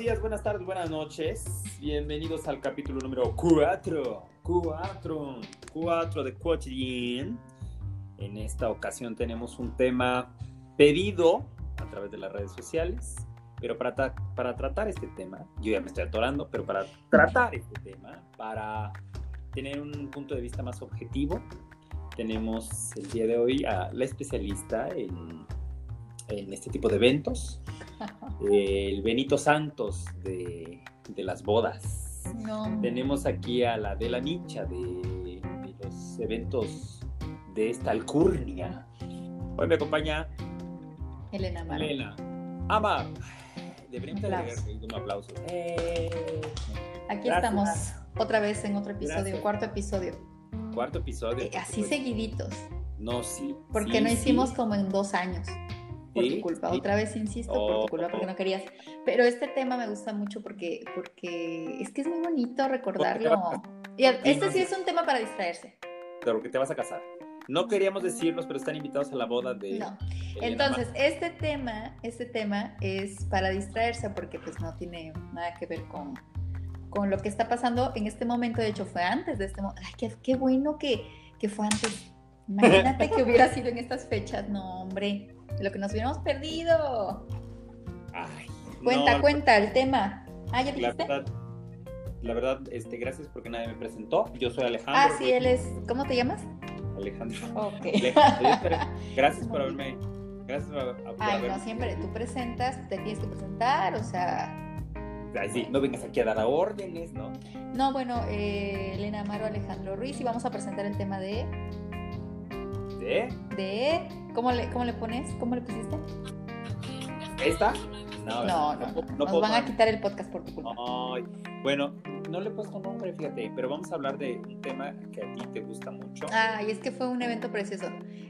días, buenas tardes, buenas noches. Bienvenidos al capítulo número 4. 4. 4 de Quotidien. En esta ocasión tenemos un tema pedido a través de las redes sociales. Pero para, para tratar este tema, yo ya me estoy atorando, pero para tratar este tema, para tener un punto de vista más objetivo, tenemos el día de hoy a la especialista en, en este tipo de eventos, el Benito Santos de, de las bodas. Tenemos aquí a la de la nicha de, de, los eventos de esta alcurnia. Hoy me acompaña Elena Amar. Elena Amar. Deberíamos un aplauso. Eh, aquí estamos otra vez en otro episodio, cuarto episodio. Cuarto episodio. Eh, así seguiditos. No, sí. Porque no hicimos como en dos años por tu culpa. Otra vez insisto, por tu culpa, porque no querías. Pero este tema me gusta mucho porque, porque es que es muy bonito recordarlo. Y este sí es un tema para distraerse. Pero que te vas a casar. No queríamos decirlos, pero están invitados a la boda de. No. Entonces, este tema, este tema es para distraerse porque pues no tiene nada que ver con, con lo que está pasando en este momento. De hecho, fue antes de este momento. Ay, qué, qué bueno que, que fue antes. Imagínate que hubiera sido en estas fechas. No, hombre de lo que nos hubiéramos perdido. Ay, cuenta, cuenta el tema. Ah, ¿ya dijiste? La verdad, la verdad, este, gracias porque nadie me presentó. Yo soy Alejandro. Ah, sí, él es. ¿Cómo te llamas? Alejandro. Ok. gracias por haberme. Gracias por, Ay, no, siempre tú presentas, te tienes que presentar, o sea. Ay, sí, no vengas aquí a dar órdenes, ¿no? No, bueno, eh, Elena Amaro Alejandro Ruiz y vamos a presentar el tema de ¿De? De. ¿Cómo le, cómo le pones? ¿Cómo le pusiste? ¿Esta? No, no, no. Nos van a quitar el podcast por tu culpa. Ay, bueno, no le he puesto nombre, fíjate, pero vamos a hablar de un tema que a ti te gusta mucho. Ah, y es que fue un evento precioso.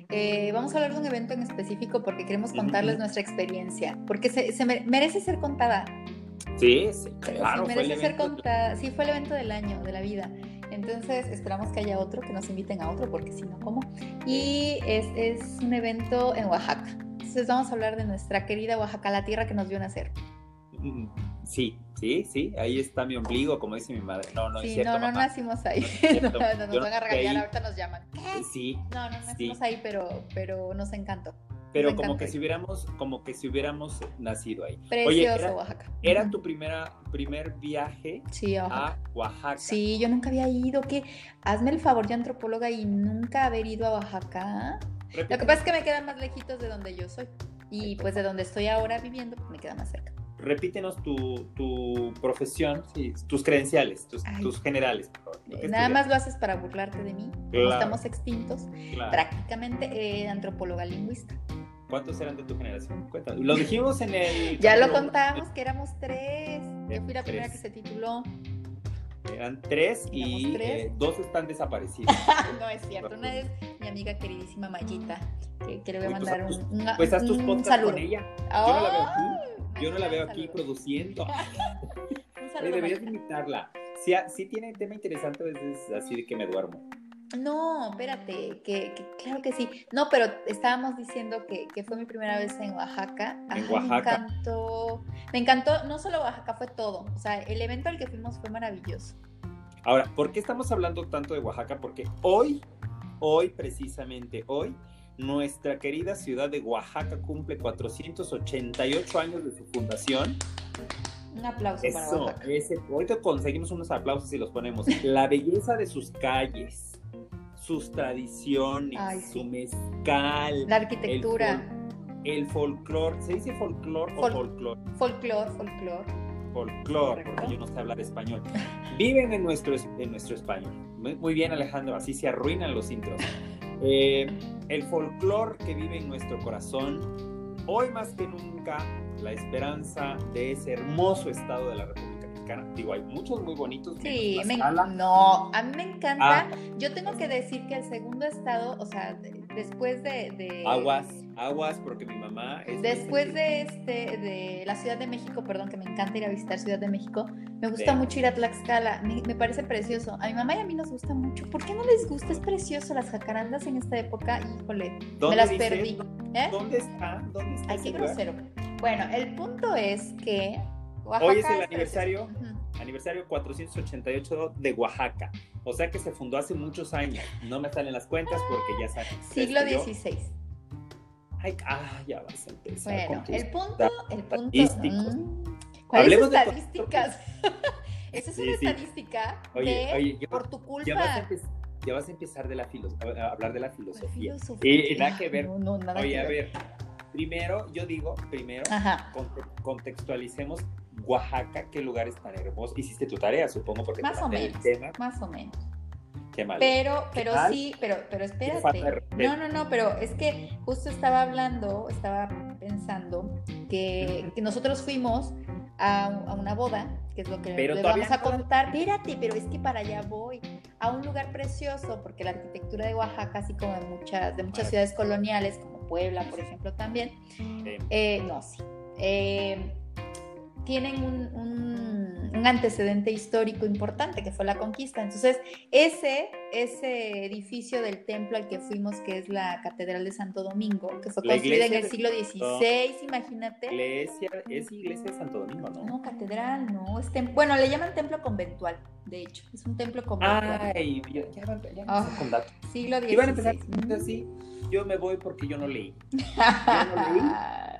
Eh, vamos a hablar de un evento en específico porque queremos contarles nuestra experiencia, porque se, se merece ser contada. Sí, sí, claro. Sí, merece ser contada. Sí, fue el evento del año, de la vida. Entonces esperamos que haya otro, que nos inviten a otro, porque si no, ¿cómo? Y es, es un evento en Oaxaca. Entonces vamos a hablar de nuestra querida Oaxaca, la tierra que nos vio nacer. Mm, sí, sí, sí, ahí está mi ombligo, como dice mi madre. No, no sí, es cierto, No, no nacimos ahí. no, no, nos van a regañar, ahorita nos llaman. ¿Qué? Sí. No, no nacimos ahí, pero, pero nos encantó. Pero como que si hubiéramos, como que si hubiéramos nacido ahí. Precioso Oye, era, Oaxaca. ¿Era tu primera, primer viaje a, Oaxaca. Sí, yo nunca había ido. ¿Qué? Hazme el favor, yo antropóloga, y nunca haber ido a Oaxaca. Lo que pasa es que me quedan más lejitos de donde yo soy. Y pues de donde estoy ahora viviendo, me queda más cerca. Repítenos tu, tu profesión, tus credenciales, tus, generales, por favor. Nada más lo haces para burlarte de mí. estamos extintos. Prácticamente eh, antropóloga lingüista. ¿Cuántos eran de tu generación? Cuéntanos. Lo dijimos en el. ya lo contábamos que éramos tres. Yo fui la primera que se tituló. Eran tres y eh, dos están desaparecidos. no es cierto. Una es mi amiga queridísima Mayita, que, le voy a pues, mandar un, un, Pues haz tus saludo. con ella. Yo no la veo. Yo no la veo aquí produciendo. deberías invitarla. Si, si tiene tema interesante, a veces así de que me duermo. No, espérate, que, claro que sí. No, pero estábamos diciendo que, fue mi primera vez en Oaxaca. En Oaxaca. Me encantó, me encantó, no solo Oaxaca, fue todo. O sea, el evento al que fuimos fue maravilloso. Ahora, ¿por qué estamos hablando tanto de Oaxaca? Porque hoy, hoy, precisamente hoy, nuestra querida ciudad de Oaxaca cumple 488 años de su fundación. Un aplauso para Oaxaca. Ese, ahorita conseguimos unos aplausos y los ponemos. La belleza de sus calles sus tradiciones, su mezcal, la arquitectura, el, folclore, ¿se dice folclore o folclore? Folclore, folclore. Folclore, porque yo no sé hablar español. Viven en nuestro, en nuestro español. Muy, bien, Alejandro, así se arruinan los intros. Eh, el folclore que vive en nuestro corazón, hoy más que nunca, la esperanza de ese hermoso estado de la República Digo, hay muchos muy bonitos. Sí, me, no, a mí me encanta. Ah. Yo tengo que decir que el segundo estado, o sea, después de, Aguas, aguas, porque mi mamá es... Después de, este, de la Ciudad de México, perdón, que me encanta ir a visitar Ciudad de México, me gusta mucho ir a Tlaxcala, me, parece precioso. A mi mamá y a mí nos gusta mucho. ¿Por qué no les gusta? Es precioso las jacarandas en esta época. Híjole, me las perdí. ¿Eh? ¿Dónde está? ¿Dónde está? Ay, qué grosero. Bueno, el punto es que Hoy es el aniversario, aniversario 488 de Oaxaca. O sea que se fundó hace muchos años. No me salen las cuentas porque ya saben. Siglo XVI. Ay, ah, ya vas a empezar. Bueno, el punto, el punto. Mm, ¿Cuáles estadísticas? Esa es una estadística oye, de por tu culpa. Ya vas, a empezar de la a hablar de la filosofía. Y, nada que ver. No, nada oye, a ver. Primero, yo digo, primero, contextualicemos Oaxaca, qué lugares tan hermosos. Hiciste tu tarea, supongo, porque más o menos. Más o menos. Qué mal. Pero, pero sí, pero, pero espérate. No, no, no, pero es que justo estaba hablando, estaba pensando que, que nosotros fuimos a, a, una boda, que es lo que le vamos a contar. Espérate, pero es que para allá voy. A un lugar precioso, porque la arquitectura de Oaxaca, así como de muchas, de muchas ciudades coloniales, como Puebla, por ejemplo, también. Eh, no, sí. Eh, tienen un, antecedente histórico importante que fue la conquista. Entonces, ese, ese edificio del templo al que fuimos, que es la Catedral de Santo Domingo, que fue construida en el siglo XVI, imagínate. Iglesia, es iglesia de Santo Domingo, ¿no? No, catedral, no. Es bueno, le llaman templo conventual, de hecho. Es un templo conventual. Ay, ya, ya, ya, oh, con datos. Siglo XVI. Iban a empezar así, yo me voy porque yo no leí. Yo no leí.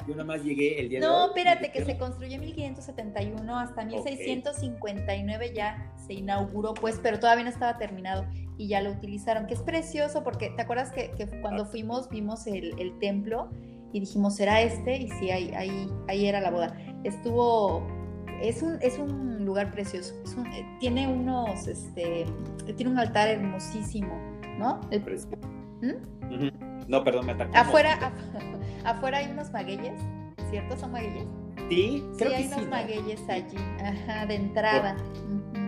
Yo nada más llegué el día no, de No, espérate, que se construyó en 1571 hasta 1659 ya se inauguró, pues, pero todavía no estaba terminado y ya lo utilizaron, que es precioso porque, ¿te acuerdas que, cuando fuimos vimos el, templo y dijimos, ¿será este? Y sí, ahí, ahí, ahí era la boda. Estuvo es un, es un lugar precioso. Eh, tiene unos, este, tiene un altar hermosísimo, ¿no? El, precio. ¿Mm? No, perdón, me atacó. Afuera, afuera hay unos magueyes, ¿cierto? ¿Son magueyes? Sí, creo sí, hay unos magueyes allí, ajá, de entrada.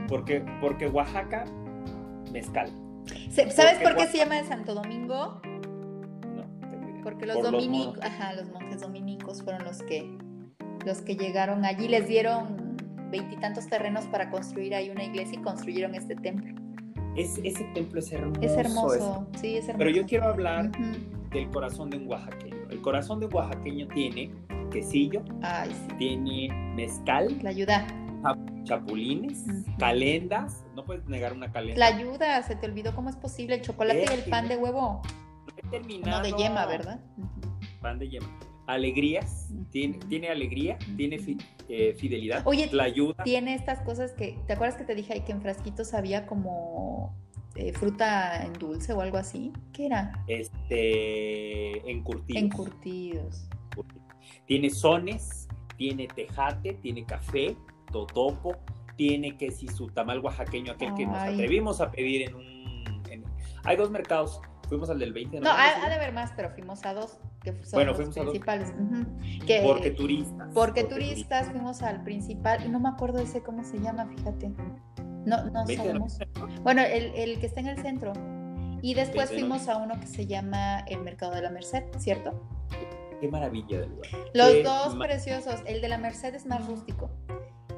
porque, porque Oaxaca, mezcal. ¿Sabes por qué se llama de Santo Domingo? No, Porque los dominicos, ajá, los monjes dominicos fueron los que, los que llegaron allí, les dieron veintitantos terrenos para construir ahí una iglesia y construyeron este templo ese templo es hermoso. Es hermoso, sí, es hermoso. Pero yo quiero hablar del corazón de un oaxaqueño. El corazón de un oaxaqueño tiene quesillo, tiene mezcal, la ayuda, chapulines, calendas, no puedes negar una calenda. La ayuda, se te olvidó cómo es posible el chocolate y el pan de huevo. No he terminado. No de yema, ¿verdad? Pan de yema alegrías, tiene, tiene alegría, tiene eh, fidelidad, Oye, la ayuda. Tiene estas cosas que, ¿te acuerdas que te dije ahí que en frasquitos había como eh, fruta en dulce o algo así? ¿Qué era? Este, encurtidos. Encurtidos. Tiene sones, tiene tejate, tiene café, totopo, tiene que si su tamal oaxaqueño, aquel que nos atrevimos a pedir en un... hay dos mercados, fuimos al del 20 de No, ha, de haber más, pero fuimos a dos, que son los principales. porque turistas. Porque, turistas, fuimos al principal, y no me acuerdo ese cómo se llama, fíjate. No, no sabemos. Bueno, el, el, que está en el centro. Y después fuimos a uno que se llama el Mercado de la Merced, ¿cierto? Qué maravilla de lugar. Los dos preciosos. El de la Merced es más rústico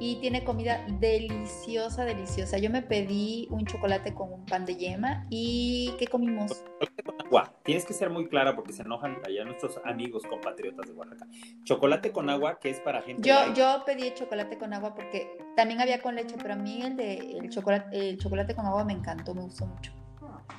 y tiene comida deliciosa, deliciosa. Yo me pedí un chocolate con un pan de yema y ¿qué comimos? agua. Tienes que ser muy clara porque se enojan allá nuestros amigos compatriotas de Oaxaca. Chocolate con agua, que es para gente. Yo, yo pedí chocolate con agua porque también había con leche, pero a mí el de el chocolate, el chocolate con agua me encantó, me gustó mucho.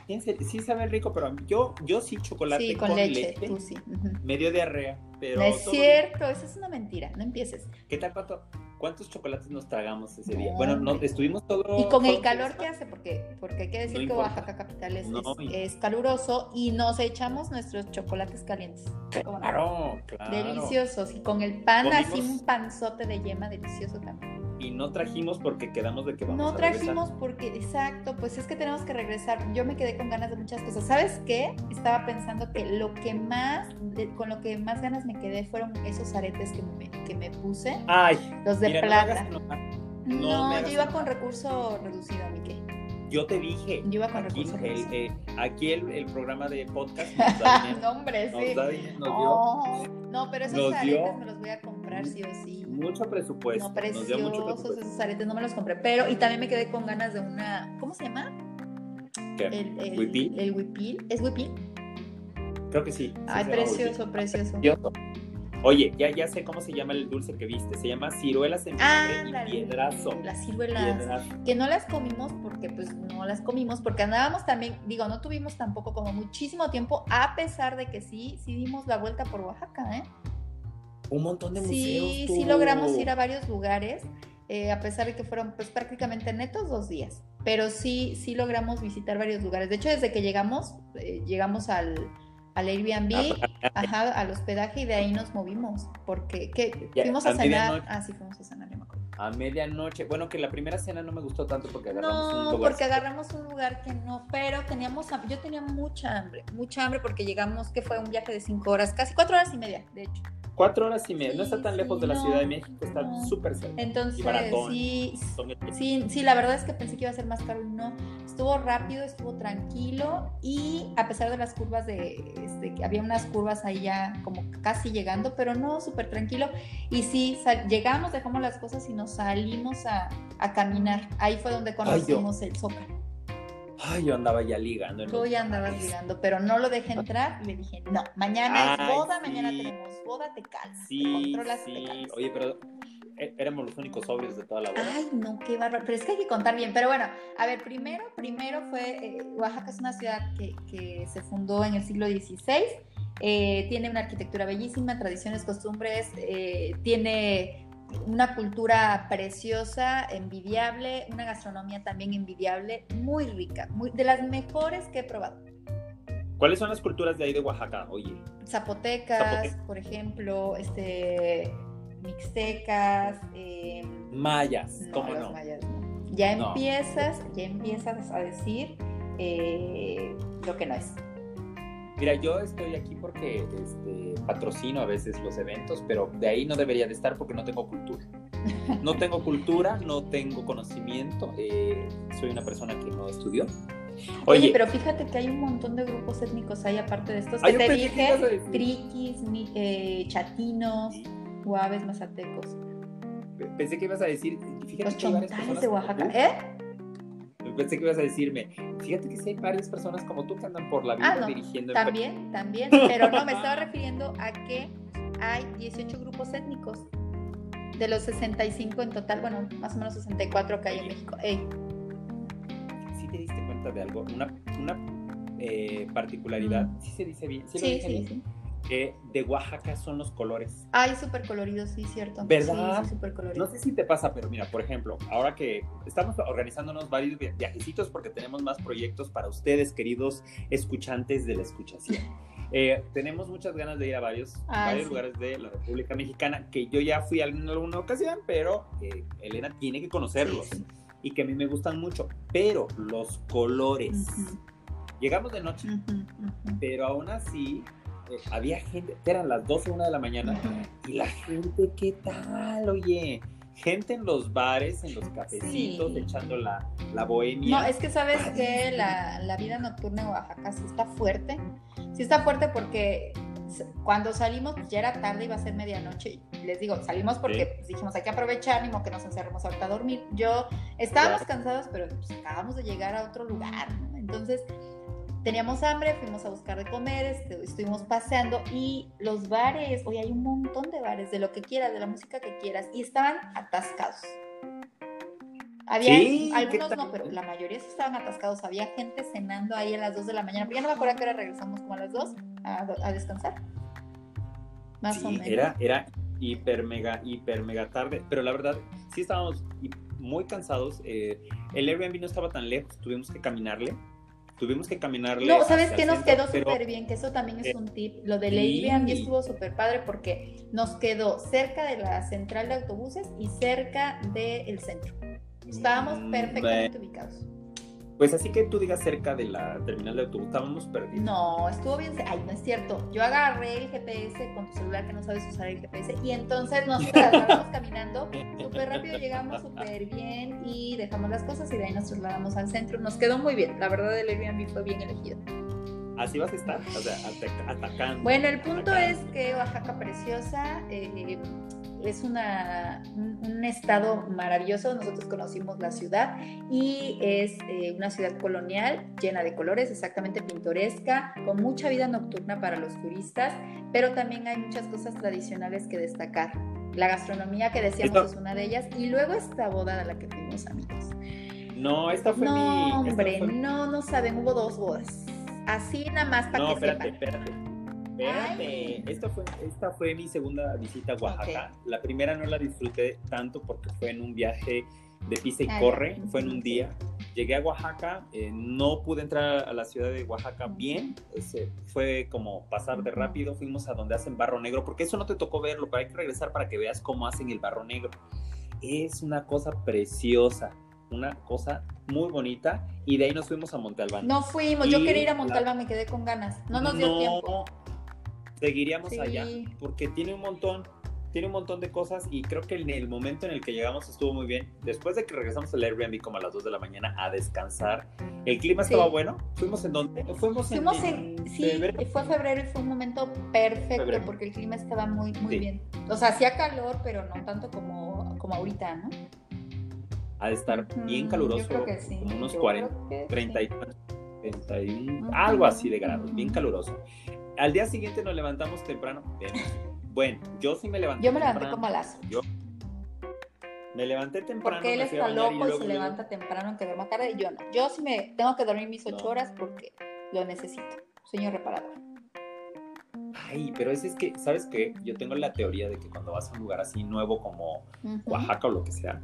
Sí sabe rico, pero yo, yo sí chocolate con, leche, tú sí. medio diarrea, pero... No es cierto, eso es una mentira, no empieces. ¿Qué tal, Pato? ¿Cuántos chocolates nos tragamos ese día? Bueno, no, estuvimos todo... Y con el calor que hace, porque, porque hay que decir que Oaxaca capital es, es, caluroso y nos echamos nuestros chocolates calientes. Claro, claro. Deliciosos. Y con el pan, así un panzote de yema delicioso también y no trajimos porque quedamos de que vamos no trajimos porque, exacto, pues es que tenemos que regresar. Yo me quedé con ganas de muchas cosas. ¿Sabes qué? Estaba pensando que lo que más, con lo que más ganas me quedé fueron esos aretes que me, que me puse. Ay, los de plata. No, yo iba con recurso reducido, Miquel. Yo te dije. Yo iba con aquí, recurso el, eh, aquí el, el, programa de podcast nos da no, hombre, sí. Nos, oh, no, pero esos aretes me los voy a comprar sí o sí. Mucho presupuesto. No, preciosos mucho presupuesto. esos aretes, no me los compré. Pero, y también me quedé con ganas de una. ¿Cómo se llama? ¿Qué? El, el, ¿Huipil? El huipil. ¿Es huipil? Creo que sí. Ay, precioso, precioso. Oye, ya, ya sé cómo se llama el dulce que viste. Se llama ciruelas en vinagre Ah, y piedrazo. Las ciruelas. Piedrazo. Que no las comimos porque, pues, no las comimos porque andábamos también, digo, no tuvimos tampoco como muchísimo tiempo, a pesar de que sí, sí dimos la vuelta por Oaxaca, ¿eh? Un montón de museos. Sí, tú. sí logramos ir a varios lugares, eh, a pesar de que fueron pues prácticamente netos dos días. Pero sí, sí logramos visitar varios lugares. De hecho, desde que llegamos, eh, llegamos al, al Airbnb, Ah, ajá, al hospedaje y de ahí nos movimos. Porque ¿qué? Ya, fuimos a a cenar. Ah, sí, fuimos a cenar, ya me acuerdo. A medianoche. Bueno, que la primera cena no me gustó tanto porque agarramos un No, lugar. porque agarramos un lugar que no, pero teníamos, yo tenía mucha hambre, mucha hambre porque llegamos, que fue un viaje de cinco horas, casi cuatro horas y media, de hecho. Cuatro horas y media. no está tan sí, lejos de la no, Ciudad de México. Está no. súper cerca. Entonces, Y baratón. sí, sí, sí, la verdad es que pensé que iba a ser más caro y no. Estuvo rápido, estuvo tranquilo y a pesar de las curvas de, este, que había unas curvas ahí ya como casi llegando, pero no, súper tranquilo. Y sí, llegamos, dejamos las cosas y nos salimos a, a caminar. Ahí fue donde conocimos el Zócalo. Ay, yo andaba ya ligando. en Tú ya andabas lugares. ligando, pero no lo dejé entrar y le dije, no, mañana es boda, mañana tenemos boda, te calmas, te Sí, controlas, te sí. calmas. Oye, pero é- éramos los únicos sobrios de toda la boda. Ay, no, qué bárbaro. Pero es que hay que contar bien. Pero bueno, a ver, primero, primero fue, eh, Oaxaca es una ciudad que, que se fundó en el siglo XVI. eh, tiene una arquitectura bellísima, tradiciones, costumbres, eh, tiene una cultura preciosa, envidiable, una gastronomía también envidiable, muy rica, muy, de las mejores que he probado. ¿Cuáles son las culturas de ahí de Oaxaca? Oye, Zapotecas, Zapote- por ejemplo, este, mixtecas, eh, mayas, no, ¿cómo los no? mayas no. Ya No. empiezas, ya empiezas a decir eh, lo que no es. Mira, yo estoy aquí porque este, patrocino a veces los eventos, pero de ahí no debería de estar porque no tengo cultura. No tengo cultura, no tengo conocimiento, eh, soy una persona que no estudió. Oye, Oye, pero fíjate que hay un montón de grupos étnicos ahí aparte de estos que te dije, triquis, mi- eh, chatinos, guaves, mazatecos, pensé que ibas a decir, fíjate los que hay varias chontales personas de Oaxaca. ¿eh? Pensé que ibas a decirme, fíjate que sí hay varias personas como tú que andan por la vida Ah, no, dirigiendo También, también, pero no, me estaba refiriendo a que hay 18 grupos étnicos de los 65 en total, bueno, más o menos 64 que hay en México. Ey, ¿Sí te diste cuenta de algo? Una, una eh, particularidad, sí se dice bien, sí, lo sí, dije sí, bien, sí. De Oaxaca son los colores. Ay, súper colorido, sí, cierto. ¿Verdad? Sí, súper colorido. No sé si te pasa, pero mira, por ejemplo, ahora que estamos organizándonos varios via- viajecitos porque tenemos más proyectos para ustedes, queridos escuchantes de la escuchación. Eh, tenemos muchas ganas de ir a varios, Ah, varios sí. lugares de la República Mexicana que yo ya fui en alguna ocasión, pero eh, Elena tiene que conocerlos Sí, sí. y que a mí me gustan mucho. Pero los colores. Ujú, Llegamos de noche, ujú, ujú. pero aún así eh, había gente, eran las 12, 1 de la mañana. Y la gente, ¿qué tal? Oye, gente en los bares, en los cafecitos, Sí. echando la, la bohemia. No, es que sabes que la, la vida nocturna en Oaxaca sí está fuerte. Sí está fuerte porque cuando salimos, pues ya era tarde, iba a ser medianoche. Les digo, salimos porque Sí. pues, dijimos hay que aprovechar, ni modo que nos encerremos ahorita a dormir. Yo estábamos Claro. cansados, pero pues, acabamos de llegar a otro lugar, ¿no? Entonces teníamos hambre, fuimos a buscar de comer, este, estuvimos paseando y los bares, hoy hay un montón de bares, de lo que quieras, de la música que quieras, y estaban atascados. Había Sí, ¿qué algunos no, pero la mayoría sí estaban atascados. Había gente cenando ahí a las 2 de la mañana. Pero ya no me acuerdo a qué hora regresamos, como a las 2 a, a descansar. Más o Sí, menos. era, era hiper, mega, hiper, mega tarde. Pero la verdad, sí estábamos muy cansados. eh, el Airbnb no estaba tan lejos, tuvimos que caminarle. Tuvimos que caminarle. No, ¿sabes qué nos centro, quedó pero- súper bien? Que eso también es Eh, un tip. Lo del sí. Airbnb estuvo súper padre porque nos quedó cerca de la central de autobuses y cerca del centro. Estábamos Mm, perfectamente ubicados. Pues así que tú digas cerca de la terminal de autobús, estábamos perdidos. No, estuvo bien. Ay, no es cierto. Yo agarré el GPS con tu celular que no sabes usar el GPS y entonces nos trasladamos caminando súper rápido, llegamos súper bien y dejamos las cosas y de ahí nos trasladamos al centro. Nos quedó muy bien. La verdad, el Airbnb fue bien elegido. Así vas a estar, o sea, ataca- atacando. Bueno, el punto atacando. es que Oaxaca preciosa, eh, es una, un, estado maravilloso. Nosotros conocimos la ciudad y es eh, una ciudad colonial llena de colores, exactamente pintoresca, con mucha vida nocturna para los turistas, pero también hay muchas cosas tradicionales que destacar. La gastronomía que decíamos es una de ellas y luego esta boda a la que fuimos amigos. No, esta fue no, mi... Hombre, no, no saben, hubo dos bodas. Así nada más para no, que espérate, sepan. espérate. Espérate, esta fue, esta fue mi segunda visita a Oaxaca. La primera no la disfruté tanto porque fue en un viaje de pisa y corre, fue en un día. Llegué a Oaxaca, eh, no pude entrar a la ciudad de Oaxaca bien, ese, fue como pasar de rápido, fuimos a donde hacen barro negro, porque eso no te tocó verlo, pero hay que regresar para que veas cómo hacen el barro negro. Es una cosa preciosa, una cosa muy bonita, y de ahí nos fuimos a Monte Albán. No fuimos, yo quería ir a la- Montalbán, me quedé con ganas. No nos dio No, tiempo. Seguiríamos Sí. allá porque tiene un montón, tiene un montón de cosas y creo que en el momento en el que llegamos estuvo muy bien. Después de que regresamos al Airbnb como a las 2 de la mañana a descansar, el clima Sí. estaba bueno. Fuimos en donde? Fuimos en, Fuimos en, sí, febrero. fue febrero y fue un momento perfecto Febrero. porque el clima estaba muy, muy Sí. bien. O sea, hacía calor, pero no tanto como, como ahorita, ¿no? Ha de estar bien caluroso, Yo creo que sí. como unos yo 40, creo que 30 y sí. 31, Ujú, algo así de grados, bien caluroso. Al día siguiente nos levantamos temprano. Bueno, yo sí me levanté Yo me levanté temprano. como a las Yo me levanté temprano. Porque él a está loco y se levanta temprano aunque duerma tarde y yo no. Yo sí me tengo que dormir mis ocho No. horas porque lo necesito. Sueño reparador. Ay, pero es, es que, ¿sabes qué? Yo tengo la teoría de que cuando vas a un lugar así nuevo como. Oaxaca o lo que sea,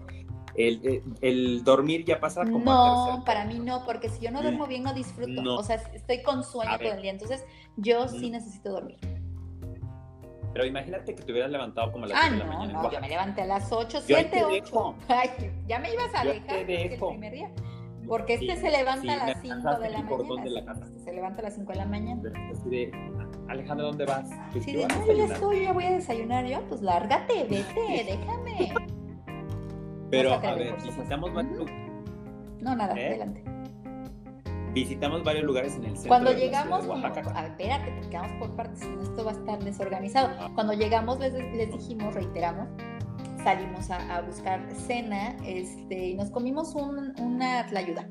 el, el- el dormir ya pasa como a No, tercer para mí no, porque si yo no duermo bien no disfruto. No. O sea, estoy con sueño A todo el día. Entonces, yo sí necesito dormir. Pero imagínate que te hubieras levantado como a las Ah, 10 de la no, mañana. en no, yo me levanté a las 8, Yo ahí 7, te 8. dejo. Ay, ya me ibas a Yo dejar el primer día. Porque este Sí, se levanta sí, a las 5 alcanzaste de la mañana. de la casa. este se levanta a las 5 de la mañana. Así de, Alejandro, ¿dónde vas? Pues Sí, de no, yo ya estoy, ya voy a desayunar yo. Pues lárgate, vete, déjame. Pero, a a ver, varios, Ujú. lu- No, nada, ¿Eh? adelante. Visitamos varios lugares en el centro Cuando de la ciudad llegamos, como, a ver, espérate, porque vamos por partes, esto va a estar desorganizado. Ah. Cuando llegamos les, les dijimos, reiteramos, salimos a, a buscar cena este, y nos comimos un- una tlayuda.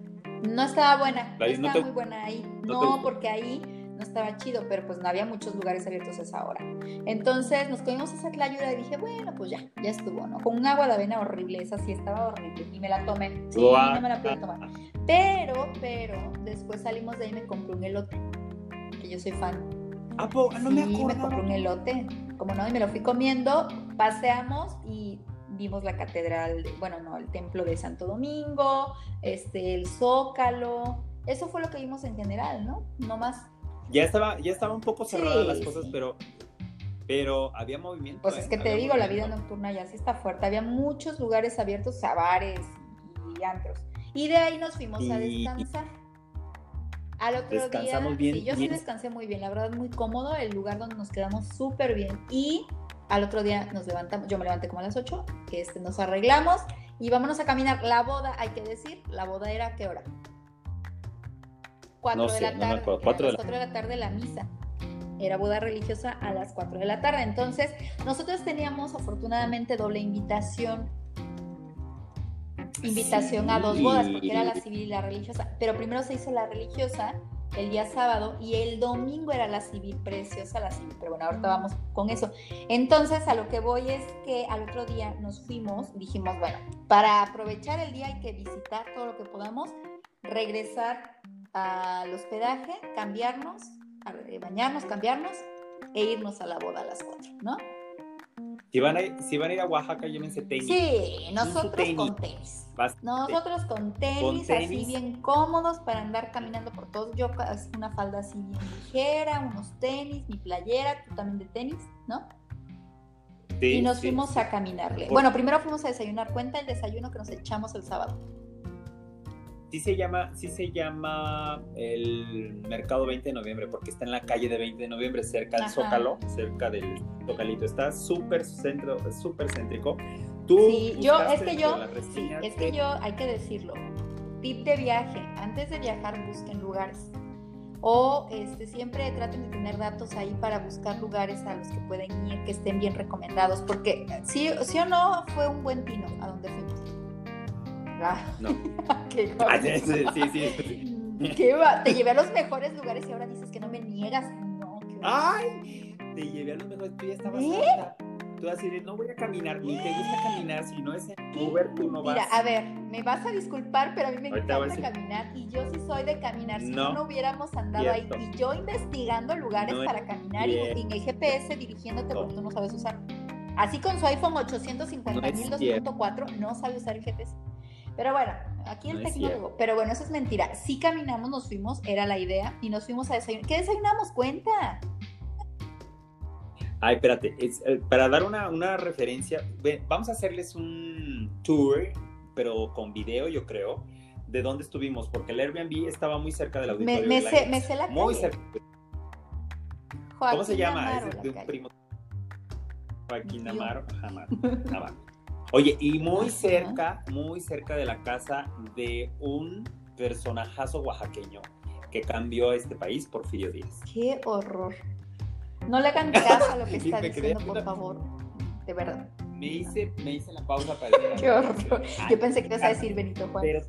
No estaba buena, no Tlayuda, ¿no estaba te- muy buena ahí. no porque ahí no estaba chido, pero pues no había muchos lugares abiertos a esa hora. Entonces nos comimos esa tlayuda y dije, bueno, pues ya, ya estuvo, ¿no? Con un agua de avena horrible, esa sí estaba horrible, y me la tomé. Sí, no me la pude tomar. Pero, pero, después salimos de ahí y me compré un elote, que yo soy fan. Ah, no me Sí, acuerdo. me compré un elote, como no, y me lo fui comiendo, paseamos y vimos la catedral, bueno, no, el templo de Santo Domingo, este, el Zócalo, eso fue lo que vimos en general, ¿no? No más. Ya estaba, ya estaba un poco cerradas Sí, las cosas, sí. pero, pero había movimiento. Pues ¿eh? es que te digo, la vida nocturna ya sí está fuerte, había muchos lugares abiertos, sea, bares y antros. Y de ahí nos fuimos a descansar. Al otro día, Descansamos bien, sí, yo sí descansé muy bien, la verdad muy cómodo, el lugar donde nos quedamos súper bien. Y al otro día nos levantamos, yo me levanté como a las 8, este, nos arreglamos y vámonos a caminar. La boda, hay que decir, la boda era a qué hora? 4 No de sé, la tarde. cuatro a las la- 4 de la tarde la misa. Era boda religiosa a las 4 de la tarde. Entonces, nosotros teníamos afortunadamente doble invitación. Invitación a dos bodas, porque era la civil y la religiosa. Pero primero se hizo la religiosa el día sábado y el domingo era la civil, preciosa la civil. Pero bueno, ahorita vamos con eso. Entonces, a lo que voy es que al otro día nos fuimos, dijimos, bueno, para aprovechar el día hay que visitar todo lo que podamos, regresar al hospedaje, cambiarnos, eh, bañarnos, cambiarnos e irnos a la boda a las 4, ¿no? Si van, a, si van a ir a Oaxaca, llévense tenis. Sí, nosotros tenis. con tenis. Bastante. Nosotros con tenis, Con así bien cómodos para andar caminando por todos. Yo una falda así bien ligera, unos tenis, mi playera, tú también de tenis, ¿no? Sí, y nos sí, fuimos sí. a caminarle. Por- Bueno, primero fuimos a desayunar. Cuenta el desayuno que nos echamos el sábado. Sí se llama, sí se llama el mercado 20 de noviembre, porque está en la calle de 20 de noviembre, cerca del Ajá. Zócalo, cerca del Zocalito. Está súper centro, súper céntrico. Tú Sí, yo, es que yo, sí, es que yo, hay que decirlo. Tip de viaje, antes de viajar busquen lugares. o este, siempre traten de tener datos ahí para buscar lugares a los que pueden ir, que estén bien recomendados, porque sí, sí o no fue un buen tino a donde fuimos. Ah. No. ¿Qué ah, sí, sí, sí. ¿Qué va? Te llevé a los mejores lugares y ahora dices que no me niegas. No, Ay, te llevé a los mejores, tú ya estabas ¿Eh? Tú vas a decir, no voy a caminar, ni te gusta caminar, si no es en Uber, tú no vas. Mira, a ver, me vas a disculpar, pero a mí me encanta caminar y yo sí soy de caminar. Si no, no hubiéramos andado ahí y yo investigando lugares para caminar y en el GPS dirigiéndote porque tú no sabes usar. Así con su iPhone 850 no sabe usar el GPS. Pero bueno, aquí el tecnólogo. Pero bueno, eso es mentira. Sí caminamos, nos fuimos, era la idea, y nos fuimos a desayunar. ¿Qué desayunamos? Cuenta. Ay, espérate, eh, para dar una, una referencia, vamos a hacerles un tour, pero con video, yo creo, de dónde estuvimos, porque el Airbnb estaba muy cerca del auditorio. Me, de sé, me sé la Muy cerca. ¿Cómo se llama? es de un primo. Joaquín Amaro. Amaro. Oye, y muy cerca, muy cerca de la casa de un personajazo oaxaqueño que cambió este país, Porfirio Díaz. Qué horror. No le hagan caso a lo que está diciendo, por favor. De verdad. Me hice, me hice la pausa para Qué horror. Yo pensé que ibas a decir Benito Juárez.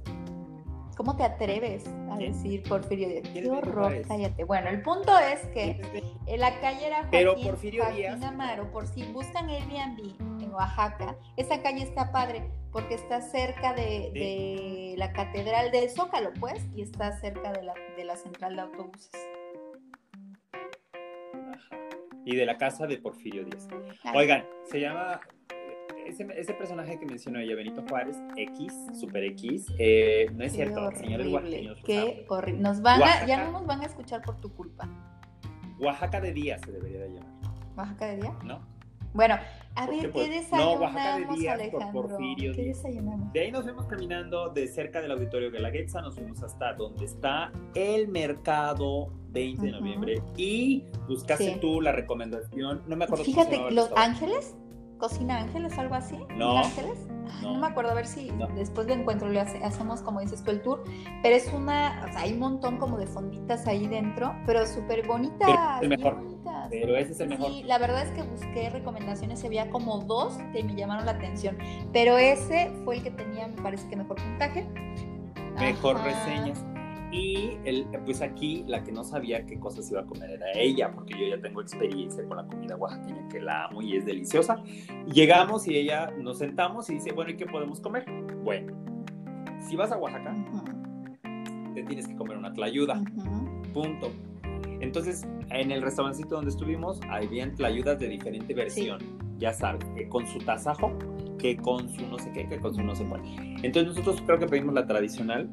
¿Cómo te atreves a decir Porfirio Díaz? Qué horror, cállate. Bueno, el punto es que en la calle era Joaquín, Pero Porfirio Díaz, Amaro, por si buscan Airbnb en Oaxaca, esa calle está padre porque está cerca de, la catedral del Zócalo, pues, y está cerca de la, de la central de autobuses. Y de la casa de Porfirio Díaz. Oigan, se llama ese, personaje que mencionó ella, Benito Juárez, X, Super X, eh, no es cierto, señores oaxaqueños. Qué horrible. Nos van a, ya no nos van a escuchar por tu culpa. Oaxaca de día se debería de llamar. ¿Oaxaca de día? No. Bueno, a ver, ¿qué pues, desayunamos, no, de Alejandro? Porfirio ¿Qué desayunamos? De ahí nos fuimos caminando de cerca del auditorio de la Guelaguetza, nos fuimos hasta donde está el mercado 20 de noviembre y buscaste tú la recomendación, no me acuerdo Fíjate, ¿Los Ángeles? Cocina Ángeles, algo así. No. Ángeles? No. me acuerdo, a ver si después lo encuentro, le hacemos como dices tú el tour. Pero es una, o sea, hay un montón como de fonditas ahí dentro, pero súper bonitas. Pero, mejor. pero ese es el mejor. Sí, la verdad es que busqué recomendaciones, había como dos que me llamaron la atención, pero ese fue el que tenía, me parece que mejor puntaje. Mejor reseñas. Y el, pues aquí la que no sabía qué cosas iba a comer era ella, porque yo ya tengo experiencia con la comida oaxaqueña, que la amo y es deliciosa. Llegamos y ella nos sentamos y dice, bueno, ¿y qué podemos comer? Bueno, si vas a Oaxaca, te tienes que comer una tlayuda. Punto. Entonces, en el restaurancito donde estuvimos, habían tlayudas de diferente versión. Ya sabes, que con su tasajo, que con su no sé qué, que con su no sé cuál. Entonces, nosotros creo que pedimos la tradicional,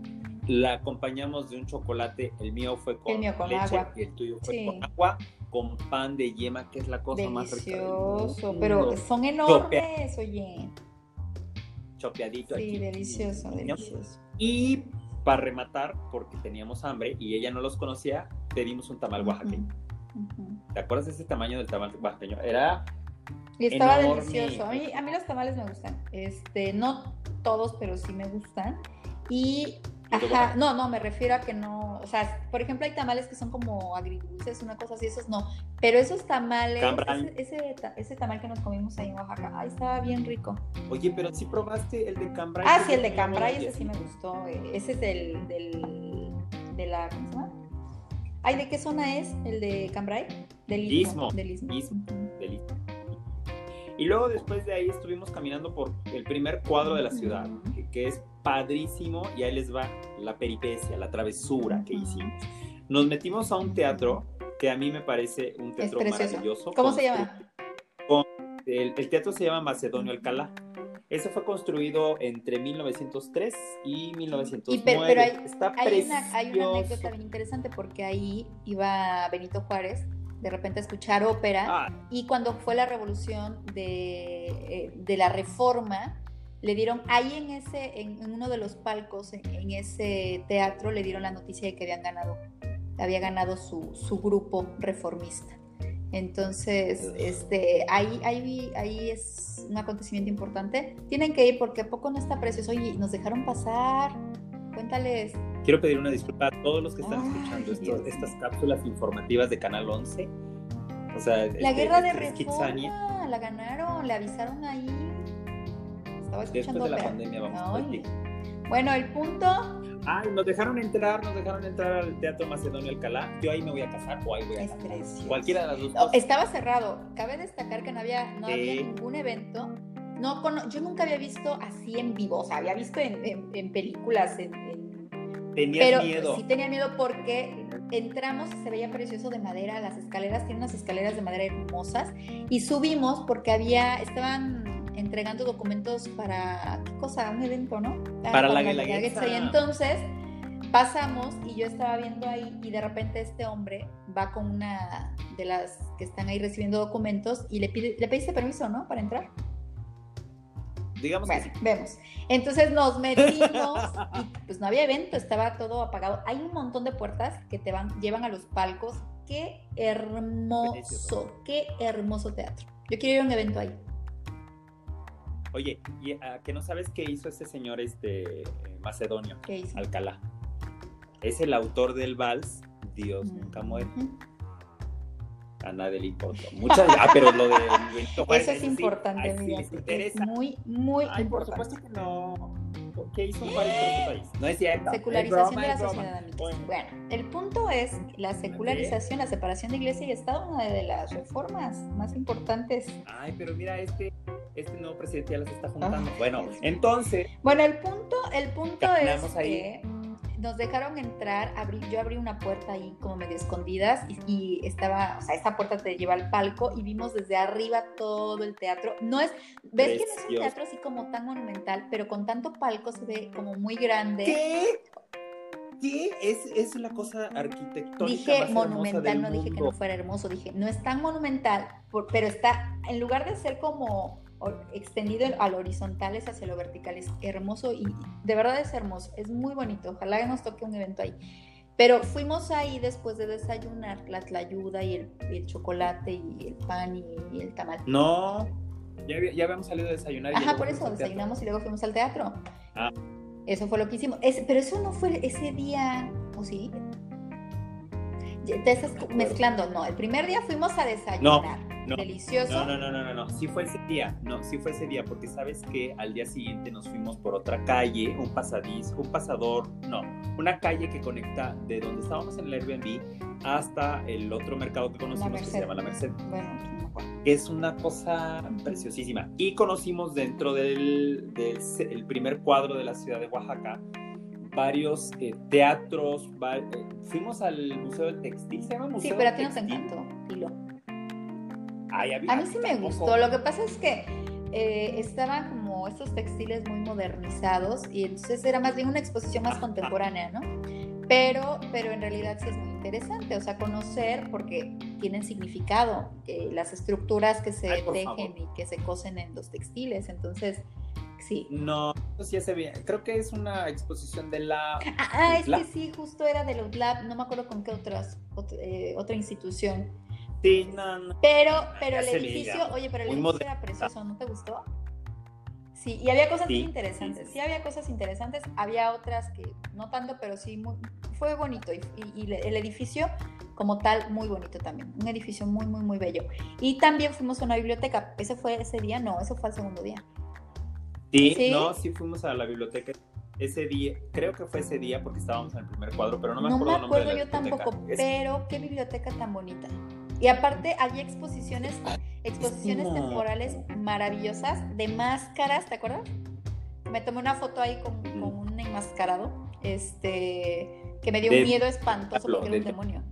la acompañamos de un chocolate, el mío fue con, leche agua. y el tuyo fue con agua, con pan de yema, que es la cosa más rica. Delicioso, pero son enormes, oye. Chopeadito Sí, delicioso, delicioso. Y para rematar, porque teníamos hambre y ella no los conocía, pedimos un tamal oaxaqueño. ¿Te acuerdas de ese tamaño del tamal oaxaqueño? Era y estaba delicioso. A mí, a mí los tamales me gustan. Este, no todos, pero sí me gustan. Y Ajá, no, no, me refiero a que no, o sea, por ejemplo, hay tamales que son como agridulces, una cosa así, esos no, pero esos tamales, ese, ese, tamal que nos comimos ahí en Oaxaca, ahí estaba bien rico. Oye, pero sí probaste el de cambray. Ah, sí, el de cambray, ese sí me gustó, eh, ese es del, del, de la, ¿cómo se llama? Ay, ¿de qué zona es el de cambray? Del Istmo. Del Istmo. Del Istmo. Y luego después de ahí estuvimos caminando por el primer cuadro de la ciudad, que, es padrísimo y ahí les va la peripecia, la travesura que hicimos. Nos metimos a un teatro que a mí me parece un teatro maravilloso. ¿Cómo se llama? el, teatro se llama Macedonio Alcalá. Ese fue construido entre 1903 y 1909. pero, hay, Está hay, una, hay una anécdota bien interesante porque ahí iba Benito Juárez de repente escuchar ópera. Ah. Y cuando fue la revolución de, eh, de, la reforma, le dieron, ahí en ese, en, uno de los palcos, en, ese teatro, le dieron la noticia de que habían ganado, había ganado su, su grupo reformista. Entonces, este, ahí, ahí, ahí es un acontecimiento importante. Tienen que ir porque a poco no está precioso. Oye, nos dejaron pasar. Cuéntales, quiero pedir una disculpa a todos los que están Ay, escuchando esto- estas cápsulas informativas de Canal 11. O sea, La este- guerra de este es Kitsania. reforma, la ganaron, le avisaron ahí. Estaba Después escuchando de la pandemia vamos a ver. Bueno, el punto, Ay, nos dejaron entrar, nos dejaron entrar al Teatro Macedonio Alcalá. Yo ahí me voy a casar o ahí voy a Es casar. precioso. Cualquiera de las dos cosas. estaba cerrado. Cabe destacar que no había, no Sí. había ningún evento. No yo nunca había visto así en vivo, o sea, había visto en, en- en películas, en- pero miedo. sí tenía miedo porque entramos y se veía precioso de madera, las escaleras, tienen unas escaleras de madera hermosas, y subimos porque había, estaban entregando documentos para, ¿qué cosa? Un evento, ¿no? Para la Guelaguetza. Y entonces pasamos y yo estaba viendo ahí y de repente este hombre va con una de las que están ahí recibiendo documentos y le pide, le pediste permiso, ¿no? Para entrar. Digamos que Bueno, sí. vemos. Entonces nos metimos y pues no había evento, estaba todo apagado. Hay un montón de puertas que te van, llevan a los palcos. Qué hermoso, qué hermoso teatro. Yo quiero ir a un evento ahí. Oye, y, ah, que no sabes qué hizo ese señor este macedonio, ¿Qué hizo? Alcalá. Es el autor del vals Dios Mm. nunca muere. A nadie le importa. Muchas, ah, pero lo de Benito Juárez, Eso es importante, sí interesa. Es muy, muy Ay, por importante. supuesto que no. ¿Qué hizo Juárez por este país? No es cierto. Secularización broma, de la sociedad. Bueno. Bueno, el punto es la secularización, la separación de iglesia y Estado, una de las reformas más importantes. Ay, pero mira, este, este nuevo presidente ya las está juntando. Ay, bueno, entonces, Bueno, el punto, el punto es ahí. que nos dejaron entrar, abrí- yo abrí una puerta ahí como medio escondidas y, y estaba, o sea, esta puerta te lleva al palco y vimos desde arriba todo el teatro. No es, ves que no es un teatro así como tan monumental, pero con tanto palco se ve como muy grande. ¿qué? ¿Qué? Es, es la cosa arquitectónica Dije más monumental, del no dije que no fuera hermoso, dije, no es tan monumental, por- pero está, en lugar de ser como extendido al horizontal, es hacia lo vertical, es hermoso y de verdad es hermoso, es muy bonito, ojalá nos toque un evento ahí. Pero fuimos ahí después de desayunar la tlayuda y el, y el chocolate y el pan y, y el tamal. No, ya, ya habíamos salido a desayunar. y Ajá, por eso desayunamos y luego fuimos al teatro. Ah. Eso fue lo que hicimos. Es- pero eso no fue ese día, ¿o sí? Te estás mezclando, no. El primer día fuimos a desayunar. no, Delicioso. No, no, no, no, no, no, sí fue ese día, no, sí fue ese día, porque sabes que al día siguiente nos fuimos por otra calle, un pasadizo, un pasador, no, una calle que conecta de donde estábamos en el Airbnb hasta el otro mercado que conocimos que se llama La Merced, Bueno, no es una cosa preciosísima. Y conocimos dentro del, del el primer cuadro de la ciudad de Oaxaca varios eh, teatros, va- eh, fuimos al Museo del Textil, se llama Museo Sí, pero a ti no te Textil. encantó, dilo. Ay, a mí, A mí sí me tampoco. gustó. Lo que pasa es que eh, estaban como estos textiles muy modernizados y entonces era más bien una exposición más contemporánea, ¿no? Pero, pero en realidad sí es muy interesante, o sea, conocer porque tienen significado eh, las estructuras que se Ay, tejen favor. y que se cosen en los textiles. Entonces, sí. No, eso sí se ve. Creo que es una exposición de la. Ah, ah, es Lab. que sí, justo era del UTLAB, no me acuerdo con qué otras, ot- eh, otra institución. Sí, no, no. Pero, pero ya el edificio, veía oye, pero el muy edificio era precioso, ¿no te gustó? Sí, y había cosas Sí, muy interesantes, sí, había cosas interesantes, había otras que no tanto, pero sí, muy, fue bonito y, y- y le- el edificio como tal, muy bonito también, un edificio muy, muy, muy bello. Y también fuimos a una biblioteca, ¿ese fue ese día? No, eso fue el segundo día. Sí, ¿Sí? no, sí fuimos a la biblioteca ese día. Creo que fue ese día porque estábamos en el primer cuadro, pero no me No acuerdo me el nombre de acuerdo yo tampoco. Es- pero qué biblioteca tan bonita. Y aparte había exposiciones, exposiciones temporales maravillosas de máscaras, ¿te acuerdas? Me tomé una foto ahí con, Mm. con un enmascarado, este, que me dio De- un miedo espantoso porque era un de- demonio.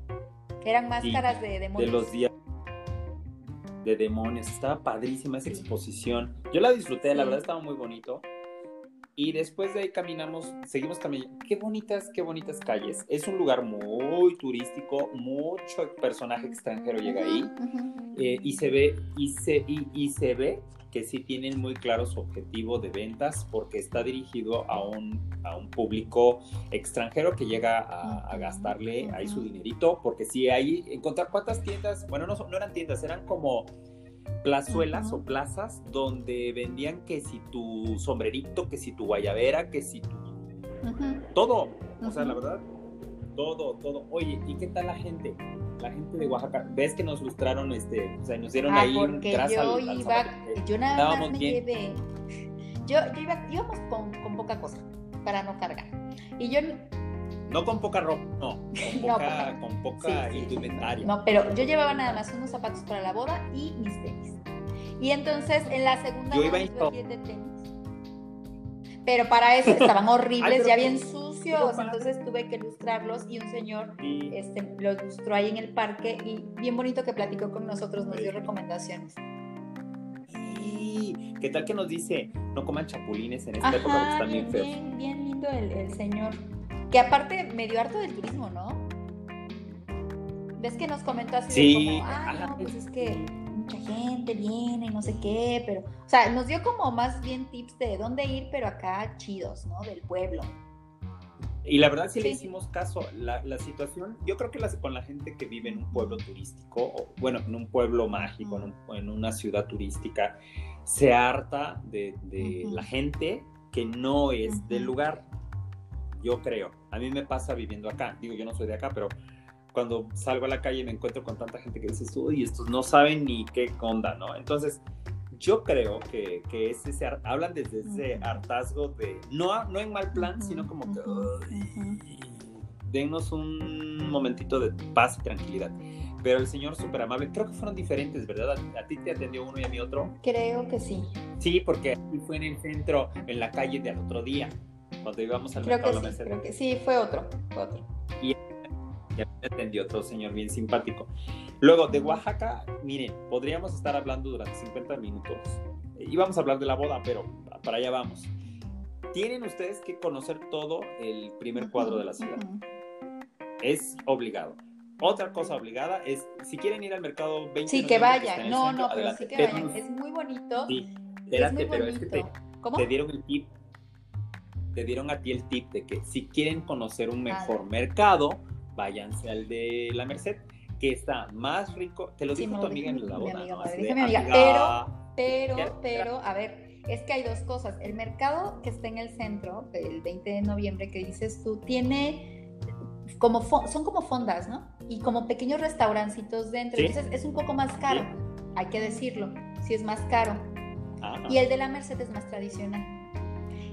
Eran máscaras de de demonios. los días de demonios. Estaba padrísima esa exposición. Yo la disfruté, la verdad estaba muy bonito. Y después de ahí caminamos, seguimos caminando. Qué bonitas, qué bonitas calles. Es un lugar muy turístico, mucho personaje extranjero llega ahí. Eh, y se ve y se y, y se ve que sí tienen muy claro su objetivo de ventas porque está dirigido a un, a un público extranjero que llega a, gastarle ahí su dinerito porque si hay encontrar cuántas tiendas bueno no, no eran tiendas eran como plazuelas o plazas donde vendían que si tu sombrerito que si tu guayabera que si tu Todo. O sea, la verdad, todo, todo. Oye, ¿y qué tal la gente? La gente de Oaxaca, ves que nos lustraron, este, o sea, nos dieron Ah, ahí un grasa yo al- al iba, yo nada más me bien. llevé, yo, yo iba, íbamos con, con poca cosa para no cargar. Y yo, No con poca ropa, no, con No, poca, con poca sí, sí, indumentaria. no, pero yo llevaba nada más unos zapatos para la boda y mis tenis. Y entonces en la segunda Yo iba que ir de tenis. Pero para eso estaban horribles, Ay, ya bien sucios, entonces tuve que lustrarlos y un señor Sí. este, los lustró ahí en el parque y bien bonito que platicó con nosotros, nos dio recomendaciones. Sí. ¿Qué tal que nos dice no coman chapulines en esta época porque Ajá, están bien bien, feos? bien, bien lindo el, el señor. Que aparte me dio harto del turismo, ¿no? ¿Ves que nos comentó así Sí, como, ah, ajá, no, pues es- es que mucha gente viene y no sé qué, pero, o sea, nos dio como más bien tips de dónde ir, pero acá chidos, ¿no? Del pueblo. Y la verdad sí, le Sí. hicimos caso. La, la situación, yo creo que las, con la gente que vive en un pueblo turístico, o bueno, en un pueblo mágico, en, un- en una ciudad turística, se harta de, de Ujú. la gente que no es Ujú. del lugar. Yo creo. A mí me pasa viviendo acá. Digo, yo no soy de acá, pero cuando salgo a la calle me encuentro con tanta gente que dices, uy, estos no saben ni qué onda, ¿no? Entonces, yo creo que, que es ese, hablan desde ese hartazgo de, no, no en mal plan, sino como que, ujú, "Ay, ujú. denos un momentito de paz y tranquilidad. Pero el señor súper amable, creo que fueron diferentes, ¿verdad? A, a ti te atendió uno y a mí otro. Creo que sí. Sí, porque aquí fue en el centro, en la calle del otro día, cuando íbamos al Creo mercado que sí, creo que sí, fue otro, fue otro. Y a mí me atendió otro señor bien simpático. Luego, de Oaxaca, miren, podríamos estar hablando durante 50 minutos. Íbamos a hablar de la boda, pero para allá vamos. Tienen ustedes que conocer todo el primer cuadro de la ciudad. Es obligado. Otra cosa obligada es, si quieren ir al mercado 20 Sí, que vayan. No, centro, no, pero adelante. sí que vayan. Es muy bonito. Sí, es espérate, muy pero es que te, bonito. ¿Cómo? te dieron el tip. Te dieron a ti el tip de que si quieren conocer un mejor Ah. mercado, váyanse al de la Merced, que está más rico. Te lo dijo tu amiga en la boda, amiga, ¿no? me lo Así dijo de, mi amiga, "Amiga, Pero, Ya. pero, a ver, es que hay dos cosas. El mercado que está en el centro, el 20 de noviembre que dices tú, tiene como son como fondas, ¿no? Y como pequeños restaurancitos dentro. Sí. Entonces es un poco más caro, hay que decirlo, sí es más caro. Ajá. Y el de la Merced es más tradicional.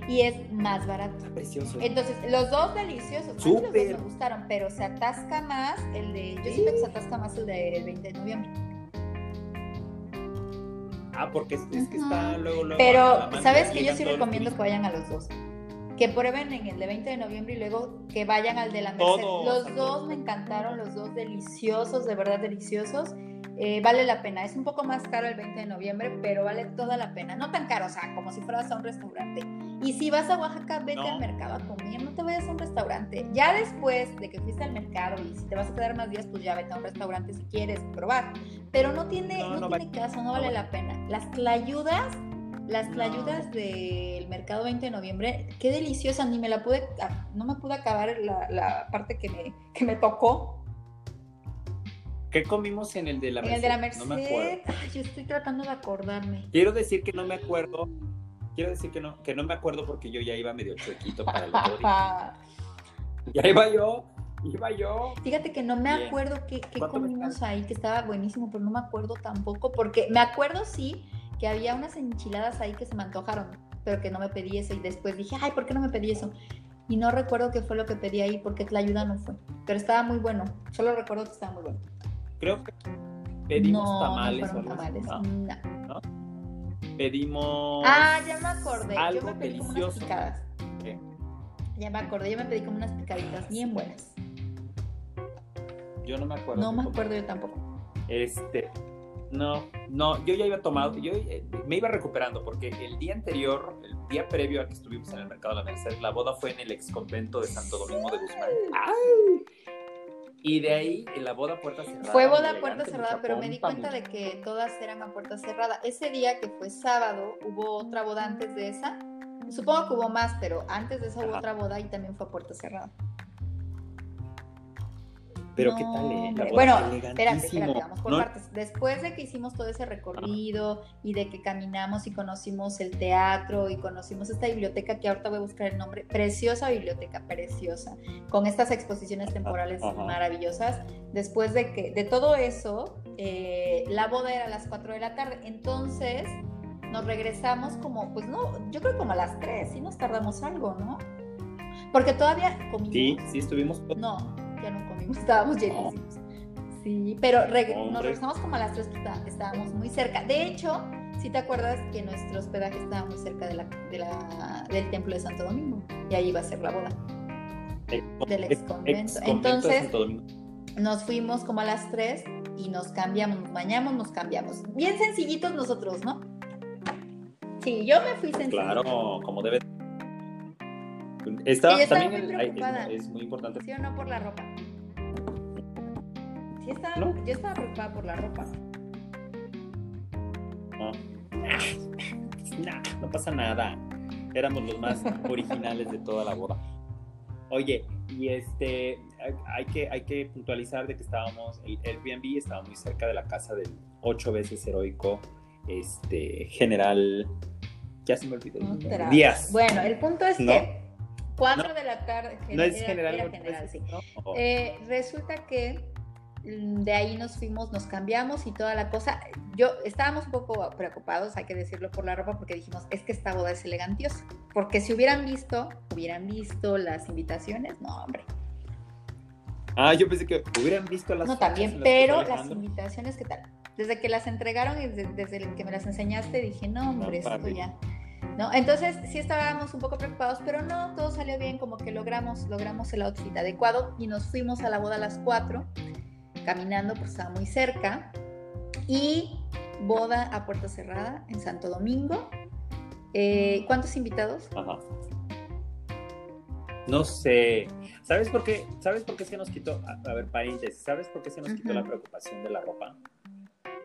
Y es más barato. Está precioso. Entonces, los dos deliciosos. A mí los dos Súper. me gustaron, pero se atasca más el de. Yo siento que se atasca más el del 20 de noviembre. Ah, porque es, es que está luego, luego. Pero, ¿sabes que Yo sí recomiendo que vayan a los dos. Que prueben en el de 20 de noviembre y luego que vayan al de la Merced. Todos, los dos todos. me encantaron, los dos deliciosos, de verdad deliciosos. Eh, vale la pena. Es un poco más caro el 20 de noviembre, pero vale toda la pena. No tan caro, o sea, como si fueras a un restaurante. Y si vas a Oaxaca, vete No. al mercado a comer, no te vayas a un restaurante. Ya después de que fuiste al mercado y si te vas a quedar más días, pues ya vete a un restaurante si quieres probar. Pero no tiene, No, no, no tiene vale. caso, no No vale vale. la pena. Las tlayudas, las No. del mercado 20 de noviembre, qué deliciosa, ni me la pude, ah, no me pude acabar la, la parte que me, que me tocó. ¿Qué comimos en el de la en Merced? el de la Merced, No me acuerdo. ay, yo estoy tratando de acordarme. Quiero decir que no me acuerdo. Quiero decir que no, que no me acuerdo porque yo ya iba medio chuequito para el otro día. Ya iba yo, iba yo. Fíjate que no me Bien. acuerdo qué, qué ¿Cuánto me comimos ahí, que estaba buenísimo, pero no me acuerdo tampoco, porque me acuerdo sí que había unas enchiladas ahí que se me antojaron, pero que no me pedí eso y después dije, ay, ¿por qué no me pedí eso? Y no recuerdo qué fue lo que pedí ahí porque la ayuda no fue, pero estaba muy bueno, solo recuerdo que estaba muy bueno. Creo que pedimos no, tamales. no o tamales, ¿no? no. Pedimos. Ah, ya me acordé, yo algo me pedí como unas delicioso. picadas. ¿Qué? Ya me acordé, yo me pedí como unas picaditas bien buenas. Yo no me acuerdo. No me acuerdo yo tampoco. Este. No, no, yo ya iba tomado, yo eh, me iba recuperando porque el día anterior, el día previo a que estuvimos en el mercado de la Merced, la boda fue en el ex convento de Santo Domingo de Guzmán. ¡Ay! Y de ahí en la boda puerta cerrada. Fue boda puerta cerrada, pero me di cuenta de que todas eran a puerta cerrada. Ese día que fue sábado, hubo otra boda antes de esa. Supongo que hubo más, pero antes de esa hubo otra boda y también fue a puerta cerrada. Pero qué tal, eh? Bueno, espérate, elegantísimo. espérate, vamos por No- partes. Después de que hicimos todo ese recorrido y de que caminamos y conocimos el teatro y conocimos esta biblioteca que ahorita voy a buscar el nombre, preciosa biblioteca, preciosa, con estas exposiciones temporales maravillosas. Después de que de todo eso, eh, la boda era a las 4 de la tarde, entonces nos regresamos como, pues no, yo creo como a las 3, sí nos tardamos algo, ¿no? Porque todavía comimos. Sí, sí, estuvimos. No, ya no comimos, estábamos llenísimos. Sí, pero reg- nos regresamos como a las 3 porque está- estábamos muy cerca. De hecho, si te acuerdas que nuestro hospedaje estaba muy cerca de la, de la- del templo de Santo Domingo y ahí iba a ser la boda. del ex convento. Entonces- Santo Domingo. Nos fuimos como a las 3 y nos cambiamos, nos bañamos, nos cambiamos. Bien sencillitos nosotros, ¿no? Sí, yo me fui sencilla. Claro, como debe. Sí, yo estaba también muy preocupada. es, es muy importante. ¿Sí o no por la ropa? Sí, estaba, ¿No? yo estaba preocupada por la ropa. No. Nah, no pasa nada. Éramos los más originales de toda la boda. Oye, y este, hay- que, hay que puntualizar de que estábamos, el Airbnb estaba muy cerca de la casa del ocho veces heroico, este, general, ya se me olvidó. Díaz. Bueno, el punto es ¿No? que 4 No. de la tarde. no es era- general, era general, sí. Eh, resulta que mm, de ahí nos fuimos, nos cambiamos y toda la cosa. Yo estábamos un poco preocupados, hay que decirlo por la ropa, porque dijimos, es que esta boda es elegantiosa. Porque si hubieran visto, hubieran visto las invitaciones, no, hombre. Ah, yo pensé que hubieran visto las No, también, pero las invitaciones, ¿qué tal? Desde que las entregaron y desde, desde que me las enseñaste, dije, no, hombre, esto ya. ¿No? Entonces sí estábamos un poco preocupados, pero no, todo salió bien, como que logramos, logramos el outfit adecuado y nos fuimos a la boda a las 4, caminando, pues estaba muy cerca. Y boda a puerta cerrada en Santo Domingo. Eh, ¿Cuántos invitados? Ajá. No sé. ¿Sabes por qué? ¿Sabes por qué se nos quitó? A, a ver, paréntesis. ¿Sabes por qué se nos quitó la preocupación de la ropa?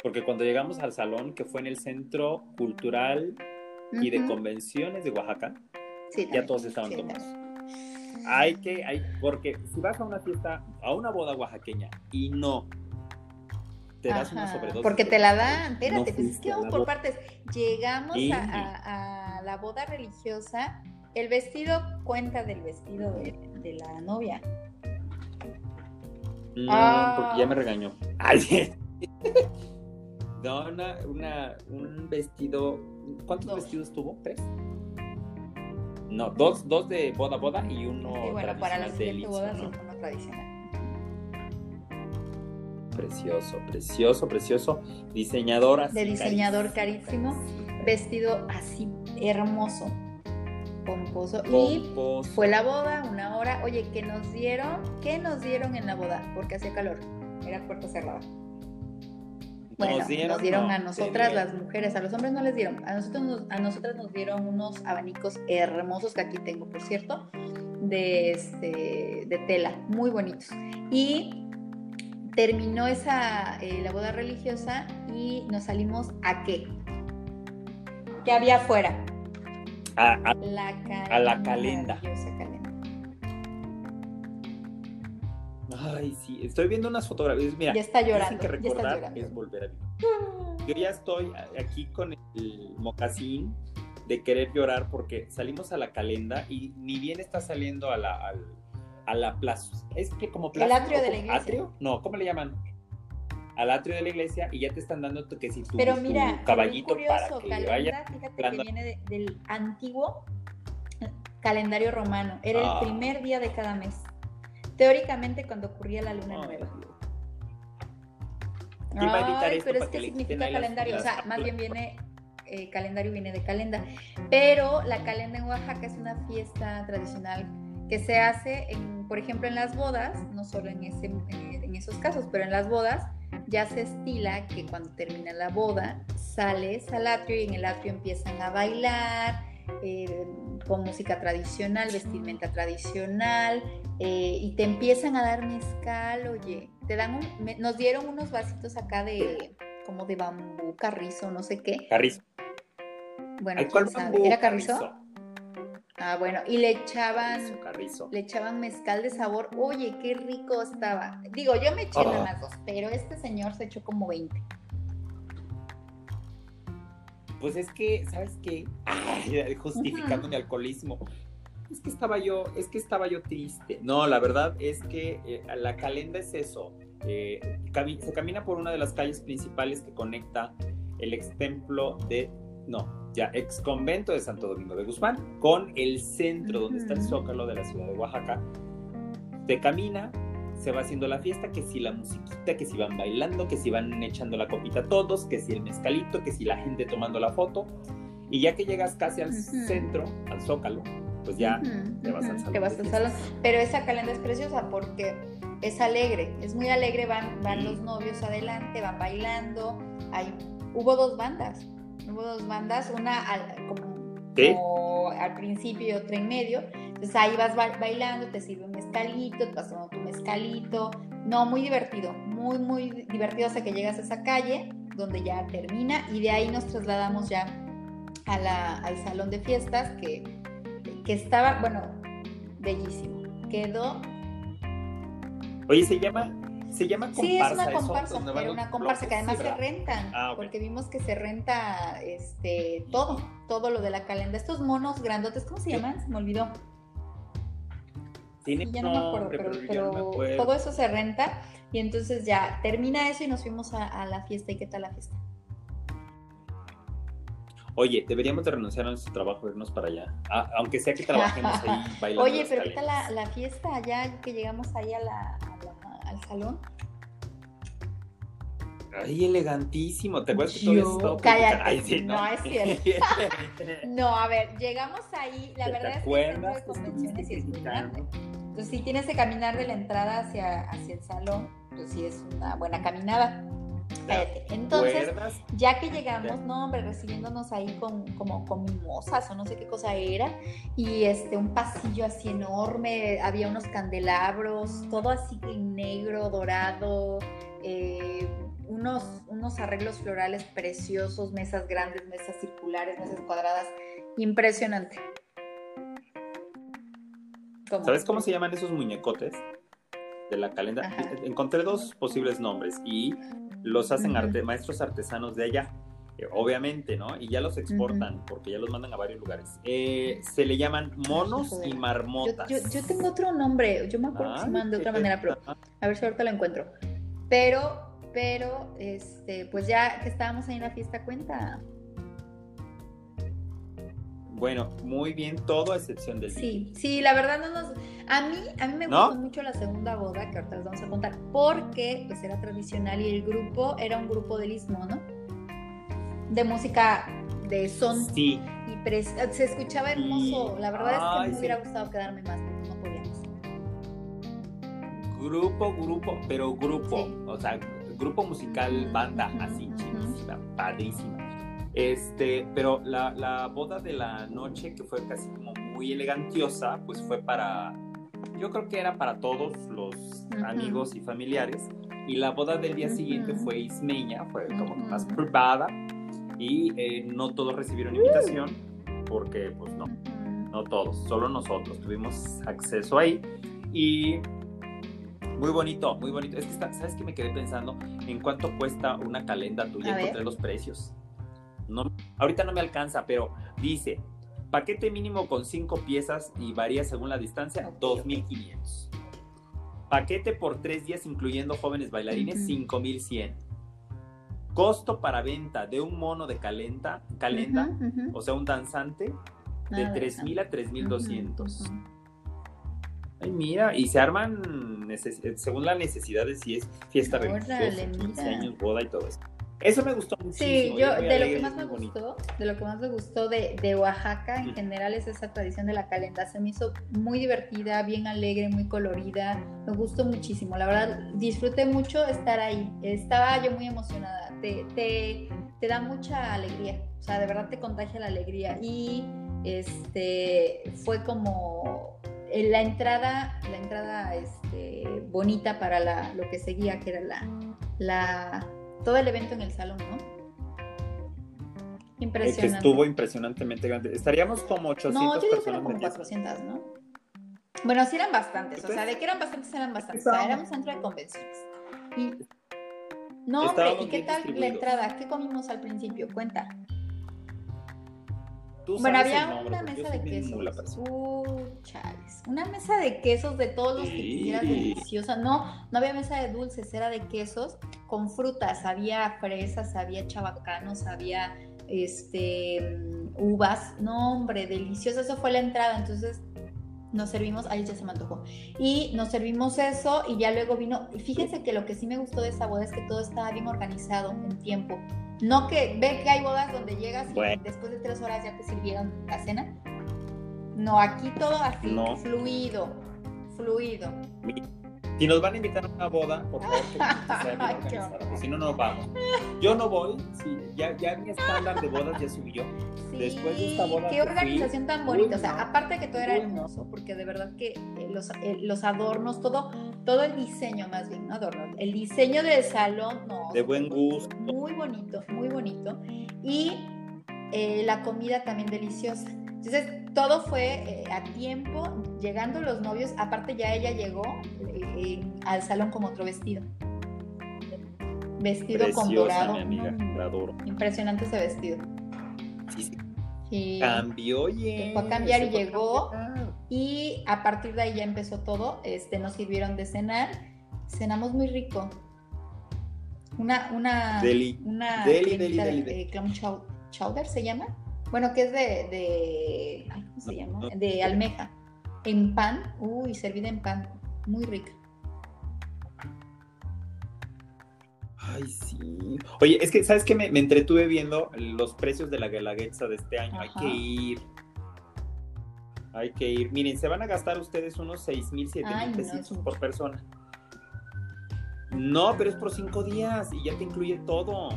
Porque cuando llegamos al salón, que fue en el Centro Cultural y de. Convenciones de Oaxaca, Sí, ya también. todos estaban Sí, tomados. también. Hay que, hay, porque si vas a una fiesta, a una boda oaxaqueña y no te das una Ajá, sobredosis. Porque te la dan, espérate, no pues es que vamos por partes. Llegamos a, a- a la boda religiosa, el vestido cuenta del vestido de, de la novia. No, Ah. porque ya me regañó. Ay. No, una, una, un vestido. ¿Cuántos Dos. vestidos tuvo? ¿Tres? No, dos, dos de boda boda y uno y bueno, para la tradicional de siguiente boda ¿no? uno tradicional. Precioso, precioso, precioso. Diseñadora. De diseñador carísimo, vestido así hermoso, pomposo. Y Pomposo. fue la boda, una hora. Oye, ¿qué nos dieron? ¿Qué nos dieron en la boda? Porque hacía calor, era puerta cerrada. Bueno, nos dieron, no, a nosotras, las mujeres, a los hombres no les dieron. A nosotros nos, a nosotras nos dieron unos abanicos hermosos que aquí tengo, por cierto, de, este, de tela, muy bonitos. Y terminó esa, eh, la boda religiosa y nos salimos a qué? ¿Qué había afuera? A- a- La. A la calenda. Ay, sí, estoy viendo unas fotografías. Mira, Ya está llorando, que ya está recordar llorando. es volver a vivir. Yo ya estoy aquí con el mocasín de querer llorar porque salimos a la calenda y ni bien está saliendo a la, a la plaza. Es que como plaza. atrio o de la iglesia. ¿Atrio? No, ¿cómo le llaman? Al atrio de la iglesia y ya te están dando tu- que si tu, Pero tu mira, muy caballito para curioso, que calenda, vaya. fíjate que viene de- del antiguo calendario romano. Era Ah. el primer día de cada mes. Teóricamente cuando ocurría la luna nueva. Dios. ¿Quién va a editar Ay, esto pero es que significa las- calendario, o sea, más bien viene, eh, calendario viene de calenda. Pero la calenda en Oaxaca es una fiesta tradicional que se hace, en, por ejemplo, en las bodas, no solo en, ese, eh, en esos casos, pero en las bodas ya se estila que cuando termina la boda sales al atrio y en el atrio empiezan a bailar eh, con música tradicional, vestimenta tradicional eh, y te empiezan a dar mezcal, oye, te dan un- me- nos dieron unos vasitos acá de como de bambú, carrizo, no sé qué. Carrizo. Bueno, ¿cuál bambú, ¿Era carrizo? Ah, bueno, y le echaban, Carrizo, carrizo. le echaban mezcal de sabor. Oye, qué rico estaba. Digo, yo me eché Oh. nada más dos, pero este señor se echó como 20. Pues es que, ¿sabes qué? Ay, justificando mi alcoholismo. Es que estaba yo, es que estaba yo triste. No, la verdad es que eh, la calenda es eso. Eh, cami- se camina por una de las calles principales que conecta el ex templo de, no, ya, ex convento de Santo Domingo de Guzmán con el centro donde está el zócalo de la ciudad de Oaxaca. Se camina, se va haciendo la fiesta, que si la musiquita, que si van bailando, que si van echando la copita todos, que si el mezcalito, que si la gente tomando la foto. Y ya que llegas casi al centro, al zócalo, pues ya te vas al salón te vas al salón. Pero esa calenda es preciosa porque es alegre, es muy alegre, van, van los novios adelante, van bailando. Hay, hubo dos bandas, hubo dos bandas, una al, como, Como al principio y otra en medio. Entonces ahí vas ba- bailando, te sirve un mezcalito, te vas tomando tu mezcalito. No, muy divertido, muy, muy divertido hasta que llegas a esa calle donde ya termina y de ahí nos trasladamos ya a la- al salón de fiestas que, que estaba, bueno, bellísimo. Quedó Oye, se llama, se llama comparsa. Sí, es una comparsa, era los una comparsa que además se rentan, Ah, porque vimos que se renta este todo, todo lo de la calenda. Estos monos grandotes, ¿cómo se llaman? Se me olvidó. Tiene Sí, ya no me acuerdo, pero, pero pero no me acuerdo. todo eso se renta y entonces ya termina eso y nos fuimos a, a la fiesta. ¿Y qué tal la fiesta? Oye, deberíamos de renunciar a nuestro trabajo e irnos para allá. Ah, aunque sea que trabajemos ahí bailando. Oye, pero ¿qué tal la, fiesta allá que llegamos ahí a la, a la- al salón? Ay, elegantísimo. ¿Te acuerdas que todo estaba cállate, Ay, sí, no es No, a ver, llegamos ahí, la ¿Te verdad es que el centro de convenciones sí es muy grande. Entonces, si tienes que caminar de la entrada hacia, hacia el salón, pues sí es una buena caminada. Cállate. Entonces, ya que llegamos, no, hombre, recibiéndonos ahí con, como con mimosas o no sé qué cosa era, y este, un pasillo así enorme, había unos candelabros, todo así en negro, dorado, eh, unos, unos arreglos florales preciosos, mesas grandes, mesas circulares, mesas cuadradas, impresionante. ¿Cómo? ¿Sabes cómo se llaman esos muñecotes de la calenda? Ajá. Encontré dos posibles nombres y los hacen arte- maestros artesanos de allá, eh, obviamente, ¿no? Y ya los exportan porque ya los mandan a varios lugares. Eh, se le llaman monos y Yo, marmotas. yo, yo tengo otro nombre, yo me acuerdo que se llaman de otra manera, pero a ver si ahorita lo encuentro. Pero, pero, este, pues ya que estábamos ahí en la fiesta, cuenta. Bueno, muy bien, todo a excepción del Sí, sí, la verdad no nos... A mí, a mí me ¿No? gustó mucho la segunda boda, que ahorita les vamos a contar, porque pues era tradicional y el grupo era un grupo del istmo, ¿no? De música de son Sí, y pres- se escuchaba hermoso. Sí. La verdad es que me sí. hubiera gustado quedarme más, pero no podíamos. grupo, grupo, pero grupo. Sí. O sea, grupo musical, banda, así, chidísima, padrísima. Este, pero la, la boda de la noche, que fue casi como muy elegantiosa, pues fue para, yo creo que era para todos los Ujú. amigos y familiares. Y la boda del día Ujú. siguiente fue ismeña, fue como que más Ujú. privada. Y eh, no todos recibieron invitación, porque pues no, no todos, solo nosotros tuvimos acceso ahí y muy bonito, muy bonito. Es que está- sabes que me quedé pensando en cuánto cuesta una calenda tuya, encontré los precios. No, ahorita no me alcanza, pero dice paquete mínimo con cinco piezas y varía según la distancia, Ok, ok. 2500. Paquete por tres días incluyendo jóvenes bailarines, Ujú. 5100. Costo para venta de un mono de calenta, calenda, o sea, un danzante, de Nada, 3.000 a 3.200. Ujú, ujú. Ay, mira, y se arman eh, según las necesidades, si es fiesta religiosa, 15 mira. años, boda y todo eso. Eso me gustó muchísimo. Sí, yo de lo que más me bonito. gustó, de lo que más me gustó de, de Oaxaca en general es esa tradición de la calenda. Se me hizo muy divertida, bien alegre, muy colorida. Me gustó muchísimo. La verdad, disfruté mucho estar ahí. Estaba yo muy emocionada. Te, te, te da mucha alegría. O sea, de verdad te contagia la alegría. Y este fue como la entrada, la entrada este, bonita para la, lo que seguía, que era la, la todo el evento en el salón, ¿no? Impresionante. que estuvo impresionantemente grande. Estaríamos como 800 No, yo digo que eran como metidas. 400, ¿no? Bueno, sí eran bastantes, o sea, de que eran bastantes, eran bastantes. O sea, un centro de convenciones. Y... No, hombre, ¿y qué tal la entrada? ¿Qué comimos al principio? Cuenta. Tú Bueno, había nombre, una mesa de quesos. Uh, chales. Una mesa de quesos de todos los que quisieras deliciosa. No, no había mesa de dulces, era de quesos con frutas. Había fresas, había chabacanos, había este uvas. No, hombre, delicioso. Eso fue la entrada. Entonces nos servimos, ahí ya se me antojó. Y nos servimos eso y ya luego vino. Y fíjense que lo que sí me gustó de esa boda es que todo estaba bien organizado en tiempo. No que ve que hay bodas donde llegas y Bueno. después de tres horas ya te sirvieron la cena. No, aquí todo así, No. fluido, fluido. Si nos van a invitar a una boda, por favor, que bien porque si no, no vamos. Yo no voy, sí, ya, ya mi estándar de bodas ya subió. Sí, Después de esta boda qué que fui, organización tan bonita. O sea, no. aparte de que todo era Uy, hermoso, porque de verdad que eh, los, eh, los adornos, todo, todo el diseño más bien, no el diseño del salón, no. De buen gusto. Muy bonito, muy bonito. Y eh, la comida también deliciosa. Entonces, todo fue eh, a tiempo, llegando los novios, aparte ya ella llegó eh, al salón con otro vestido. Vestido con Preciosa, dorado. mi amiga, Mm, la adoro. Impresionante ese vestido. Sí, sí, cambió, fue a cambiar y llegó. cambiar. Y a partir de ahí ya empezó todo. Este, nos sirvieron de cenar. Cenamos muy rico. Una, una, Deli. una Deli, cremita deli, de- deli. de clam chowder se llama. Bueno, que es de, de ay, ¿cómo se llama? no. De almeja. En pan, uy, servida en pan, muy rica. Ay, sí. Oye, es que, ¿sabes qué? Me, me entretuve viendo los precios de la Guelaguetza de este año. Hay que ir. Hay que ir. Miren, se van a gastar ustedes unos 6 mil, 7 Ay, mil no, pesitos por persona. No, pero es por 5 días y ya te incluye todo.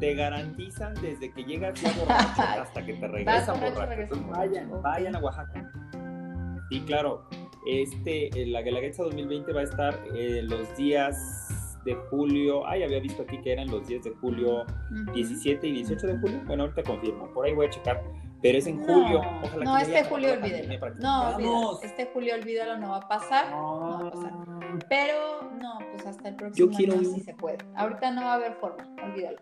Te garantizan desde que llegas ya borracho hasta que te regresan borracho, vayan, a Oaxaca. Sí, claro. Este, la Guelaguetza 2020 va a estar eh, los días de julio. Ay, había visto aquí que eran los días de julio Ujú. 17 y 18 de julio. Bueno, ahorita confirmo. Por ahí voy a checar. Pero es en No, julio. Ojalá no, que este julio olvídelo. No, olvídalo. Este julio olvídalo, no va a pasar. no va a pasar. Pero no, pues hasta el próximo quiero año sí se puede. Ahorita no va a haber forma, olvídalo.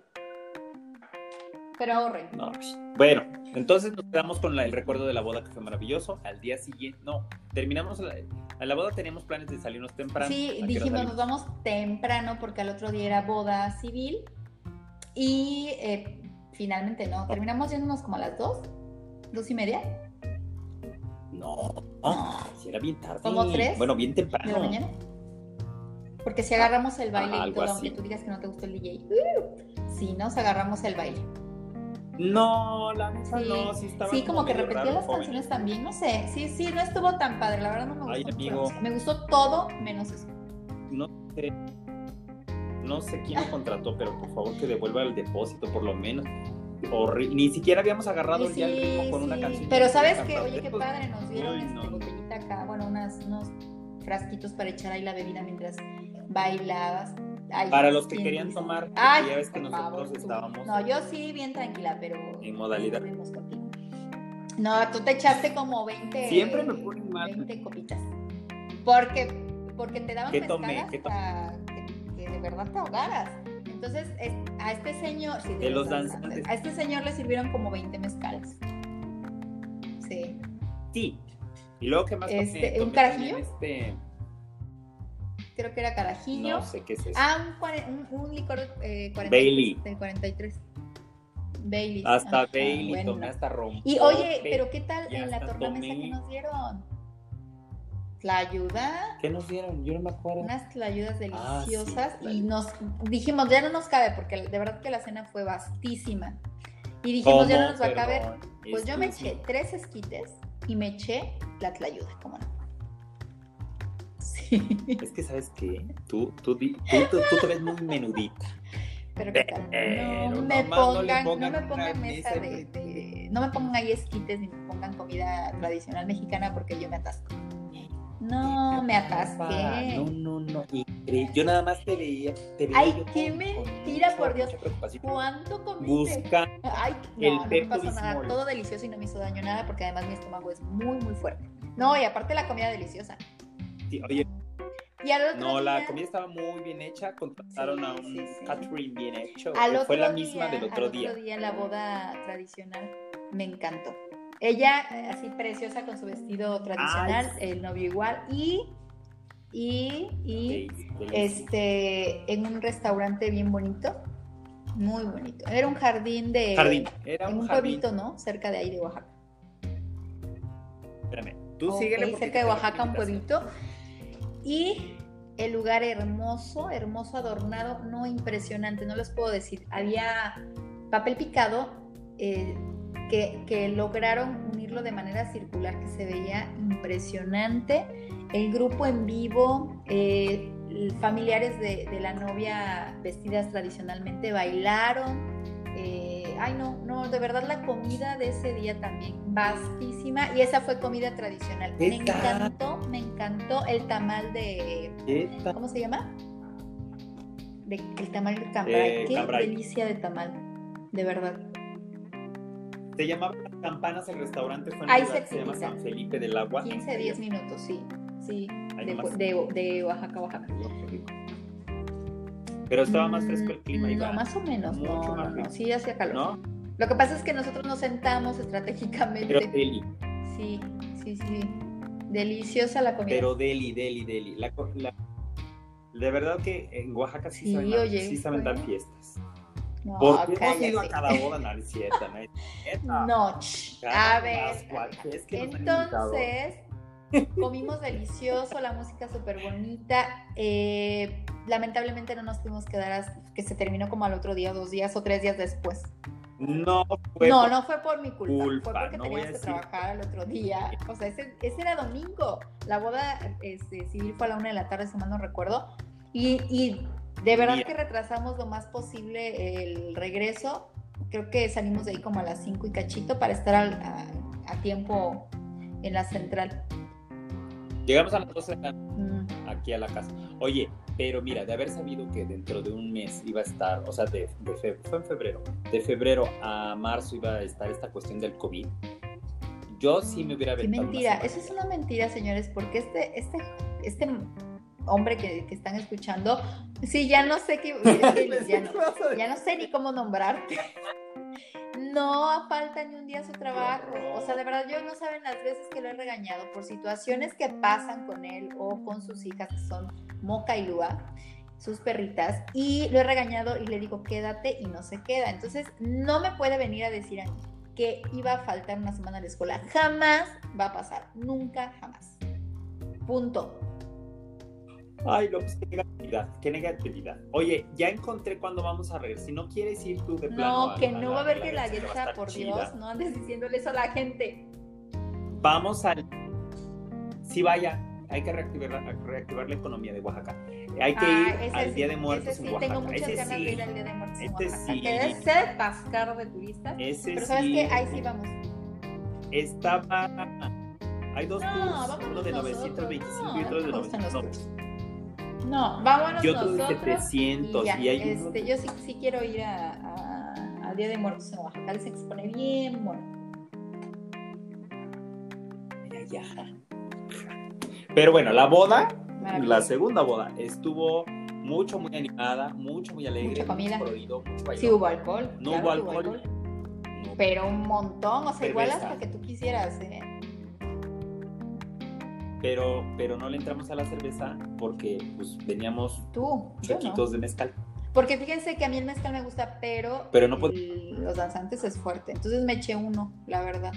Pero ahorren. No, pues, Bueno, entonces nos quedamos con la- el recuerdo de la boda que fue maravilloso. Al día siguiente, no, terminamos la, a la boda teníamos planes de salirnos temprano. Sí, ¿A qué hora dijimos nos vamos temprano porque al otro día era boda civil y eh, finalmente no, terminamos yéndonos como a las dos, dos y media No, no, si era bien tarde. ¿Como tres? Bueno, bien de temprano. la mañana. Porque si agarramos el baile Ah, y algo todo, así. aunque tú digas que no te gustó el DJ, uh, sí, nos agarramos el baile. No, la neta Sí, no, sí estaba Sí, como que repetía las joven. canciones también, no sé, sí, sí, no estuvo tan padre, la verdad no me gustó. Ay, amigo. Me gustó todo menos eso. No sé, no sé quién lo contrató, pero por favor que devuelva el depósito por lo menos. Horri- Ni siquiera habíamos agarrado Sí, ya el ritmo con una canción. Pero que sabes cantar. oye, qué padre, nos dieron Uy, este, no. botellita acá, bueno, unas, unos frasquitos para echar ahí la bebida mientras bailabas. Ay, Para los que querían tomar, Ay, ya ves que nosotros favor, estábamos No, yo sí, bien tranquila, pero. en modalidad. No, tú te echaste como 20. Siempre me ponen mal. 20 copitas. Porque, porque te daban ¿Qué tomé? mezcal ¿Qué tomé? hasta que, que de verdad te ahogaras. Entonces, es- a este señor. sí, De los danzantes. A este señor le sirvieron como 20 mezcales. Sí. Sí. Y luego, ¿qué más? Este, ¿un carajillo? Este, Creo que era carajillo. no sé qué es eso. Ah, un, un, un licor eh, 43, Bailey. del 43. Bailey. hasta Ajá, Bailey, bueno. tomé hasta rom. Y oye, pero ¿qué tal en la tornamesa que nos dieron? La ayuda, ¿Qué nos dieron? Yo no me acuerdo. unas tlayudas Ah, sí, deliciosas y nos dijimos, ya no nos cabe porque de verdad que la cena fue vastísima. Y dijimos, ya no nos va a caber. Pues yo me eché tres esquites y me eché la tlayuda, ¿cómo no? Sí, Es que, ¿sabes qué? Tú, tú, tú, tú- te ves muy menudita. pero. Pero No me no pongan, no me pongan mesa de, de- no me pongan ahí esquites ni me pongan comida tradicional mexicana porque yo me atasco. No, me atasqué. No, no, no. Increíble. Yo nada más te veía. Te veía Ay, qué con- mentira, con por Dios. ¿Cuánto comiste? Busca. Ay, el no, no me pasó nada. Todo delicioso y no me hizo daño nada porque además mi estómago es muy, muy fuerte. No, y aparte la comida deliciosa. sí, Oye, Y al otro no, la día- comida estaba muy bien hecha. Contrataron Sí, a un sí, sí. catering bien hecho. Al que otro fue la día, misma del al otro día. otro día en la boda tradicional me encantó. Ella eh, así preciosa con su vestido tradicional, Ay. el novio igual y y y este en un restaurante bien bonito, muy bonito. Era un jardín de Jardín. Era en un, jardín. pueblito, ¿no? Cerca de ahí de Oaxaca. Espérame. Tú Ok, síguele. cerca de Oaxaca, un pueblito. Y el lugar hermoso, hermoso, adornado, no impresionante, no les puedo decir. Había papel picado eh, que, que lograron unirlo de manera circular, que se veía impresionante. El grupo en vivo, eh, familiares de, de la novia vestidas tradicionalmente bailaron. Eh, ay, no, no, de verdad la comida de ese día también vastísima y esa fue comida tradicional. Me encantó, me encantó el tamal de. ¿cómo se llama? De, el tamal de cambray. Eh, Qué cambray. delicia de tamal, de verdad. Se llamaba Campanas el restaurante. Fue en Ahí lugar que se llama. San Felipe del Agua. 15, 10 minutos, sí, sí, de, de- de Oaxaca, Oaxaca. Pero estaba más fresco el clima. Mm. No, más o menos, Mucho no, más no, sí hacía calor. ¿No? Lo que pasa es que nosotros nos sentamos estratégicamente. Pero deli. Sí, sí, sí. Deliciosa la comida. Pero deli, deli, deli. La, la- de verdad que en Oaxaca sí, Sí, saben, oye, sí saben dar fiestas. No, Porque hemos ido a cada boda, no es cierto, no es. No, a ver. Es que. Entonces, comimos delicioso, la música súper bonita. eh, lamentablemente no nos pudimos quedar hasta que se terminó como al otro día, dos días o tres días después. No fue no, por- no fue por mi culpa, culpa, fue porque no teníamos que trabajar al otro día. O sea, ese, ese era domingo. La boda este, civil fue a la una de la tarde, si mal no recuerdo. Y, y de verdad que retrasamos lo más posible el regreso. Creo que salimos de ahí como a las 5 y cachito para estar al- a, a tiempo en la central. Llegamos a las 12 de la Mm. aquí a la casa. Oye, pero mira, de haber sabido que dentro de un mes iba a estar, o sea, de, de fe- fue en febrero, de febrero a marzo iba a estar esta cuestión del COVID, yo sí me hubiera Qué aventado una mentira, eso es una mentira, señores, porque este, este, este hombre que, que están escuchando, sí, ya no sé qué, ya, no, ya no sé ni cómo nombrarte. No falta ni un día su trabajo. O sea, de verdad, yo no saben las veces que lo he regañado por situaciones que pasan con él o con sus hijas, que son Moca y Lua, sus perritas, y lo he regañado y le digo, quédate y no se queda. Entonces, no me puede venir a decir a mí que iba a faltar una semana a la escuela. Jamás va a pasar. Nunca, jamás. Punto. Ay, López, qué negatividad, qué negatividad. Oye, ya encontré cuándo vamos a regresar. Si no quieres ir tú de plano. No, que no va a haber que la que guerra, por chida. Dios. No andes diciéndole eso a la gente. Vamos al. Sí, vaya, hay que reactivar, la- reactivar la economía de Oaxaca. Hay que Ah, ir al sí, Día de Muertos sí, en Oaxaca. tengo muchas ese ganas sí, de ir al Día de Muertos en Este Oaxaca. sí. Que debe ser atascado de turistas. ese Pero ¿sabes qué? Ahí sí vamos. Estaba. Hay dos No, tours, uno de nosotros. 925 No, y otro de no me gustan los 900. No, vámonos Y otro de nosotros. 700. y ya. Y, hay uno este, yo sí, sí quiero ir a, a- Día de Muertos en Oaxaca. Se pone bien bueno. Mira, ya. Pero bueno, la boda, la segunda boda, estuvo mucho, muy animada, mucho, muy alegre. Mucha comida. Mucho colorido, mucho. Sí hubo alcohol. No claro hubo alcohol. Pero un montón, o sea, igual Cerveza. hasta que tú quisieras. ¿eh? Pero, pero no le entramos a la cerveza porque pues veníamos Tú, no. de mezcal. Porque fíjense que a mí el mezcal me gusta, pero, Pero no el- los danzantes es fuerte. Entonces me eché uno, la verdad.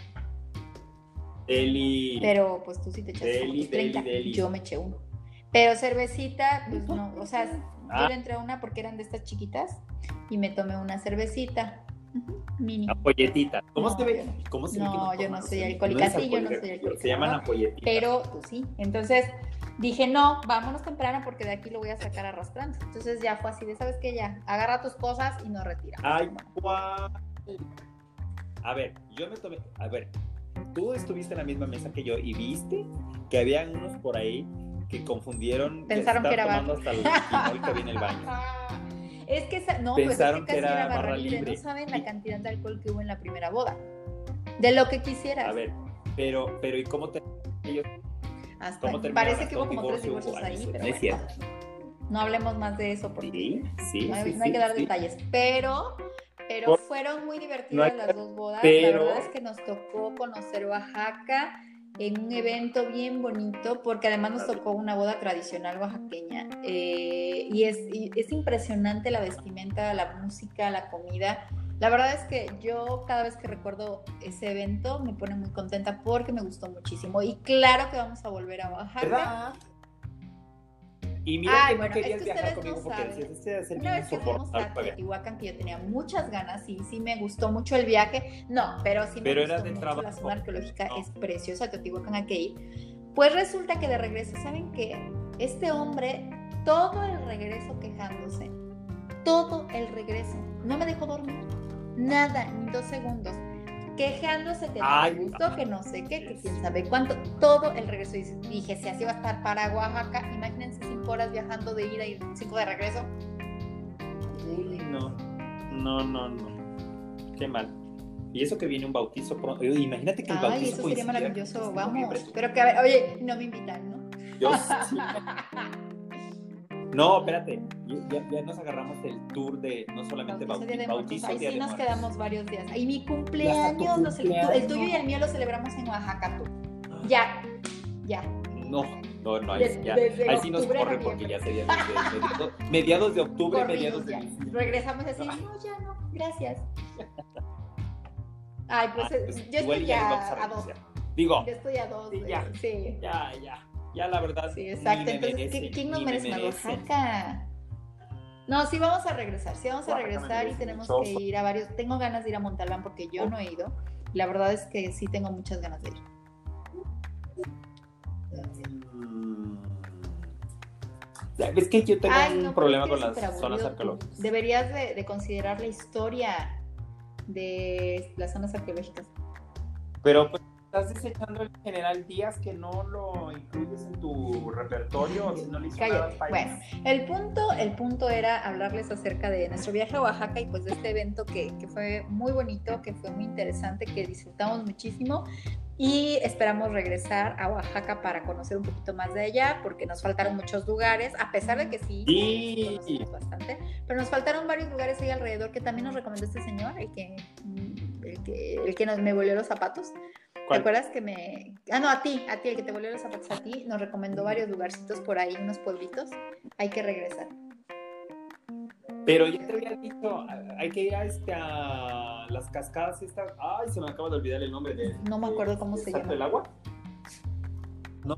Eli. Pero pues tú sí te echaste Deli, tus 30. deli, deli. Yo me eché uno. Pero cervecita, pues no. O sea, Ah. yo le entré a una porque eran de estas chiquitas y me tomé una cervecita. Mini. Ampolletita. ¿Cómo No, se ve? no. ¿Cómo se No, yo no soy alcohólica. Sí, yo no soy alcohólica, Se llaman ¿no? ampolletitas. Pero tú sí. Entonces dije, no, vámonos temprano porque de aquí lo voy a sacar arrastrando. Entonces ya fue así de, ¿sabes qué? Ya, agarra tus cosas y nos retiramos. Ay, guau. A ver, yo me tomé. A ver, tú estuviste en la misma mesa que yo y viste que habían unos por ahí que confundieron. Pensaron que, era tomando hasta el que el baño. Es que esa, no, Pensaron pues es que, que casi era era barra barra libre. libre. No saben la cantidad de alcohol que hubo en la primera boda. De lo que quisieras. A ver, pero, pero ¿y cómo te ellos Hasta- cómo parece que ¿Hasta hubo como tres divorcio divorcios ahí, No pero es bueno, cierto. no hablemos más de eso porque Sí, sí, no hay, sí, no hay que sí, dar sí. detalles. Pero, pero Por- fueron muy No divertidas hay- las dos bodas. pero- La verdad es que nos tocó conocer Oaxaca en un evento bien bonito, porque además nos tocó una boda tradicional oaxaqueña. Eh, y, es, y es impresionante la vestimenta, la música, la comida. La verdad es que yo cada vez que recuerdo ese evento me pone muy contenta porque me gustó muchísimo. Y claro que vamos a volver a Oaxaca. Y mira Ay, que bueno, no es querías que viajar ustedes conmigo no porque saben. decías, este Una bien vez que fuimos a para viajar". Teotihuacán, que yo tenía muchas ganas y sí me gustó mucho el viaje, no, pero sí me Pero era gustó de mucho trabajo. la zona arqueológica, No. es preciosa, Teotihuacán hay que ir. Pues resulta que de regreso, ¿saben qué? Este hombre, todo el regreso quejándose, todo el regreso, no me dejó dormir, nada, ni dos segundos. Quejándose que no Ay, me gustó, que no sé qué, que quién sabe cuánto, todo el regreso. Y Dije, si así va a estar para Oaxaca, imagínense cinco horas viajando de ida y cinco de regreso. Uy, no. No, no, no. Qué mal. Y eso que viene un bautizo pronto. Oye, Imagínate que el Ay, bautizo eso sería maravilloso, vamos. Pero que a ver, oye, no me invitan, ¿no? Yo sí. No, espérate. Ya, ya nos agarramos el tour de no solamente Bautizo, Ahí sí nos Muertos. quedamos varios días. Y mi tu cumpleaños, el tuyo y el mío lo celebramos en Oaxaca, tú. Ya, ya. No, no, no, ahí, Desde- ya, desde ahí sí nos corre porque ya sería mediados, mediados de octubre, mediados de diciembre. Regresamos así, no, ya no, gracias. Ay, pues Ah, eh, pues, yo igual estoy ya a dos. Digo, Yo estoy a dos. Sí, ya. Sí. ya, ya, ya la verdad. Sí, ni exacto. me Entonces, merecen, ¿qué- ¿quién nos me merece merecen. Oaxaca? No, sí vamos a regresar, sí vamos a Oaxaca regresar y tenemos mucho. que ir a varios. Tengo ganas de ir a Montalbán porque yo no he ido. La verdad es que sí tengo muchas ganas de ir. Mm. Es que yo tengo Ay, un no, problema con las zonas arqueológicas. Deberías de, de considerar la historia de las zonas arqueológicas. Pero pues, estás desechando en general días que no lo incluyes en tu repertorio, o si no le Cállate. país. Bueno, el punto, el punto era hablarles acerca de nuestro viaje a Oaxaca y pues de este evento que, que fue muy bonito, que fue muy interesante, que disfrutamos muchísimo y esperamos regresar a Oaxaca para conocer un poquito más de allá porque nos faltaron muchos lugares, a pesar de que sí, Sí. bastante, pero nos faltaron varios lugares ahí alrededor que también nos recomendó este señor, el que, el que, el que nos, me volvió los zapatos. ¿Te ¿Cuál? acuerdas que me... Ah, no, a ti, a ti, el que te volvió los zapatos a ti, nos recomendó varios lugarcitos por ahí, unos pueblitos. Hay que regresar. Pero ya te había dicho, hay que ir a, este, a las cascadas estas. Ay, se me acaba de olvidar el nombre de. No me acuerdo cómo de se llama. del agua? No.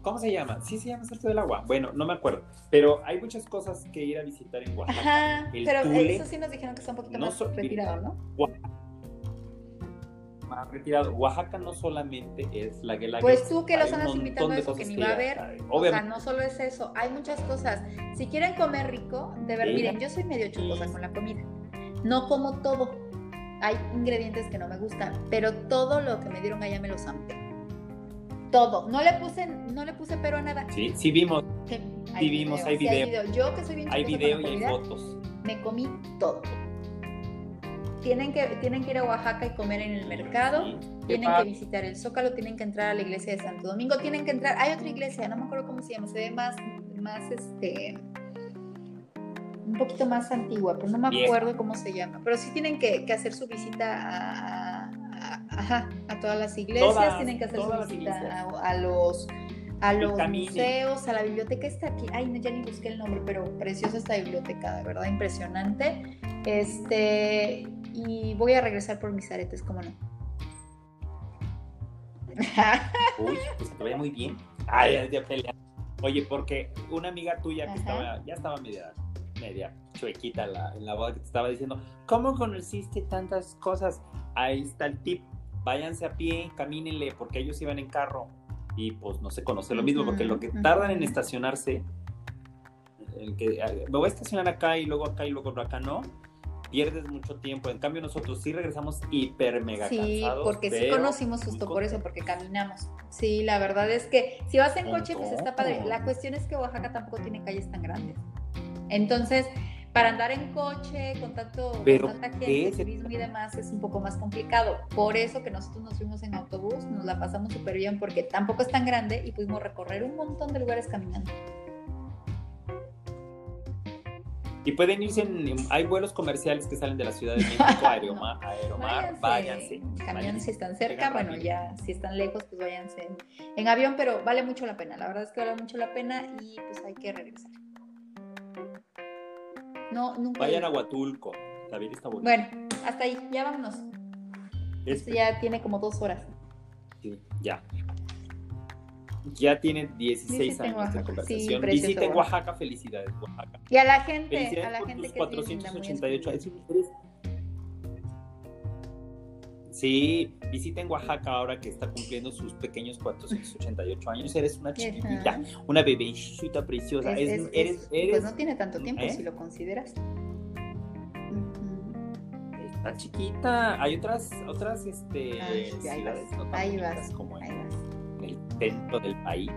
¿Cómo se llama? Sí, se llama Salto del agua. Bueno, no me acuerdo. Pero hay muchas cosas que ir a visitar en Oaxaca. Ajá, El pero Tule. eso sí nos dijeron que está un poquito No más so- retirado, ¿no? Más retirado. Oaxaca no solamente es la Guelaguetza. Pues tú que los hay andas invitando a eso, que ni va a haber. O sea, no solo es eso, hay muchas cosas. Si quieren comer rico, de ver, Sí. miren, yo soy medio chuposa con la comida. No como todo. Hay ingredientes que no me gustan, pero todo lo que me dieron allá me lo zampé. Todo. No le puse, no le puse pero a nada. Sí, sí vimos. Sí vimos, hay sí video. Yo que soy bien Hay video con la y hay fotos. me comí todo. Tienen que, tienen que ir a Oaxaca y comer en el mercado. Tienen que visitar el Zócalo, tienen que entrar a la iglesia de Santo Domingo, tienen que entrar, hay otra iglesia, no me acuerdo cómo se llama, se ve más, más este, un poquito más antigua, pero no me acuerdo cómo se llama, pero sí tienen que, que hacer su visita a, a- todas las iglesias, Todas, tienen que hacer su visita a, a los a los museos, a la biblioteca está aquí. Ay, no, ya ni busqué el nombre, pero preciosa esta biblioteca, de verdad, impresionante. Este, y voy a regresar por mis aretes, ¿cómo no? Uy, pues te vaya muy bien. Ay, ya, pelea. Oye, porque una amiga tuya que Ajá. estaba, ya estaba media, media chuequita la, en la boda que te estaba diciendo, ¿cómo conociste tantas cosas? Ahí está el tip. Váyanse a pie, camínenle, porque ellos iban en carro y pues no se conoce lo mismo, porque lo que tardan en estacionarse, el que, eh, me voy a estacionar acá y luego acá y luego acá no, pierdes mucho tiempo. En cambio, nosotros sí regresamos hiper mega Sí, cansados. porque sí conocimos justo por eso, porque caminamos. Sí, la verdad es que si vas en coche, pues está padre. La cuestión es que Oaxaca tampoco tiene calles tan grandes. Entonces, para andar en coche, Pero, con tanta ¿qué? gente, turismo y demás, es un poco más complicado. Por eso que nosotros nos fuimos en autobús, nos la pasamos súper bien, porque tampoco es tan grande y pudimos recorrer un montón de lugares caminando. Y pueden irse en. Hay vuelos comerciales que salen de la Ciudad de México, Aeromar, Aeromar váyanse. Váyanse. si están cerca, bueno, ya si están lejos, pues váyanse en, en avión, pero vale mucho la pena. La verdad es que vale mucho la pena y pues hay que regresar. No, nunca. Vayan a Huatulco. David está bonito. Bueno, hasta ahí, ya vámonos. Esto ya tiene como dos horas. sí, ya. Ya tienen 16 Visiten años de. Sí, conversación. precioso Visiten Oaxaca. Felicidades, Oaxaca. Y a la gente, a la gente que es linda, muy 488 especial. años. Sí, visiten Oaxaca ahora que está cumpliendo sus pequeños 488 años. Eres una chiquitita, Ajá. una bebecita preciosa. Es- Es- es- eres, es- eres, Pues no tiene tanto tiempo ¿Eh? si lo consideras. Está chiquita. Hay otras, otras este, Ay, ahí vas, ahí como en, ahí vas. Centro del país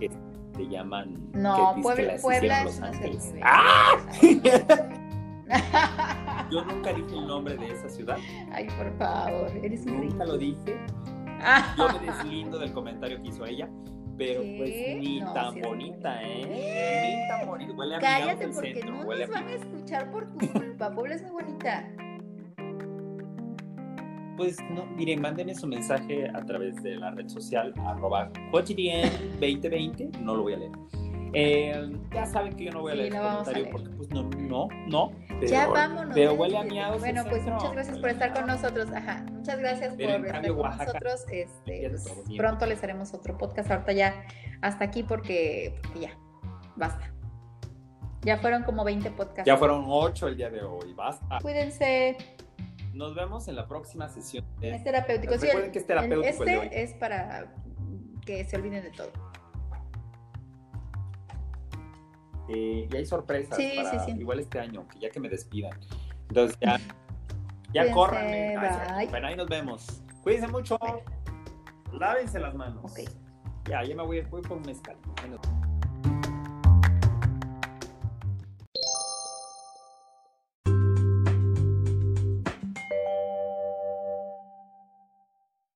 que se llaman. No, que Puebla, las Puebla Los Ángeles. muy ¡Ah! Yo nunca dije el nombre de esa ciudad. Ay, por favor, eres un Nunca lo ridículo. dije. Yo me deslindo del comentario que hizo ella, pero ¿Qué? pues ni No, tan sí muy bonita. ¿eh? Ni tan bonita. Huele a Cállate porque centro. no huele nos van a escuchar por tu culpa. Puebla es muy bonita. Pues no, miren, mándenme su mensaje a través de la red social, arroba cotidian2020, no lo voy a leer. Eh, ya saben que yo no voy a Sí, leer no el comentario leer. porque pues no, no, no. Pero, ya vámonos. Pero huele a miados Bueno, pues centro, muchas gracias por estar con nosotros. Ajá, muchas gracias Pero por estar con Oaxaca, nosotros. Este, pues, pronto les haremos otro podcast. Ahorita ya hasta aquí porque, porque ya, basta. Ya fueron como 20 podcasts. Ya fueron ocho el día de hoy, basta. Cuídense. Nos vemos en la próxima sesión. de- Es terapéutico. Sí, Recuerden el- que es terapéutico el de hoy. Este es para que se olviden de todo. Eh, y hay sorpresas Sí, para sí, sí. igual este año, que ya que me despidan. Entonces ya, ya corran. Bueno, ahí nos vemos. Cuídense mucho. Lávense las manos. Ok. Ya, ya me voy, voy por un mezcal.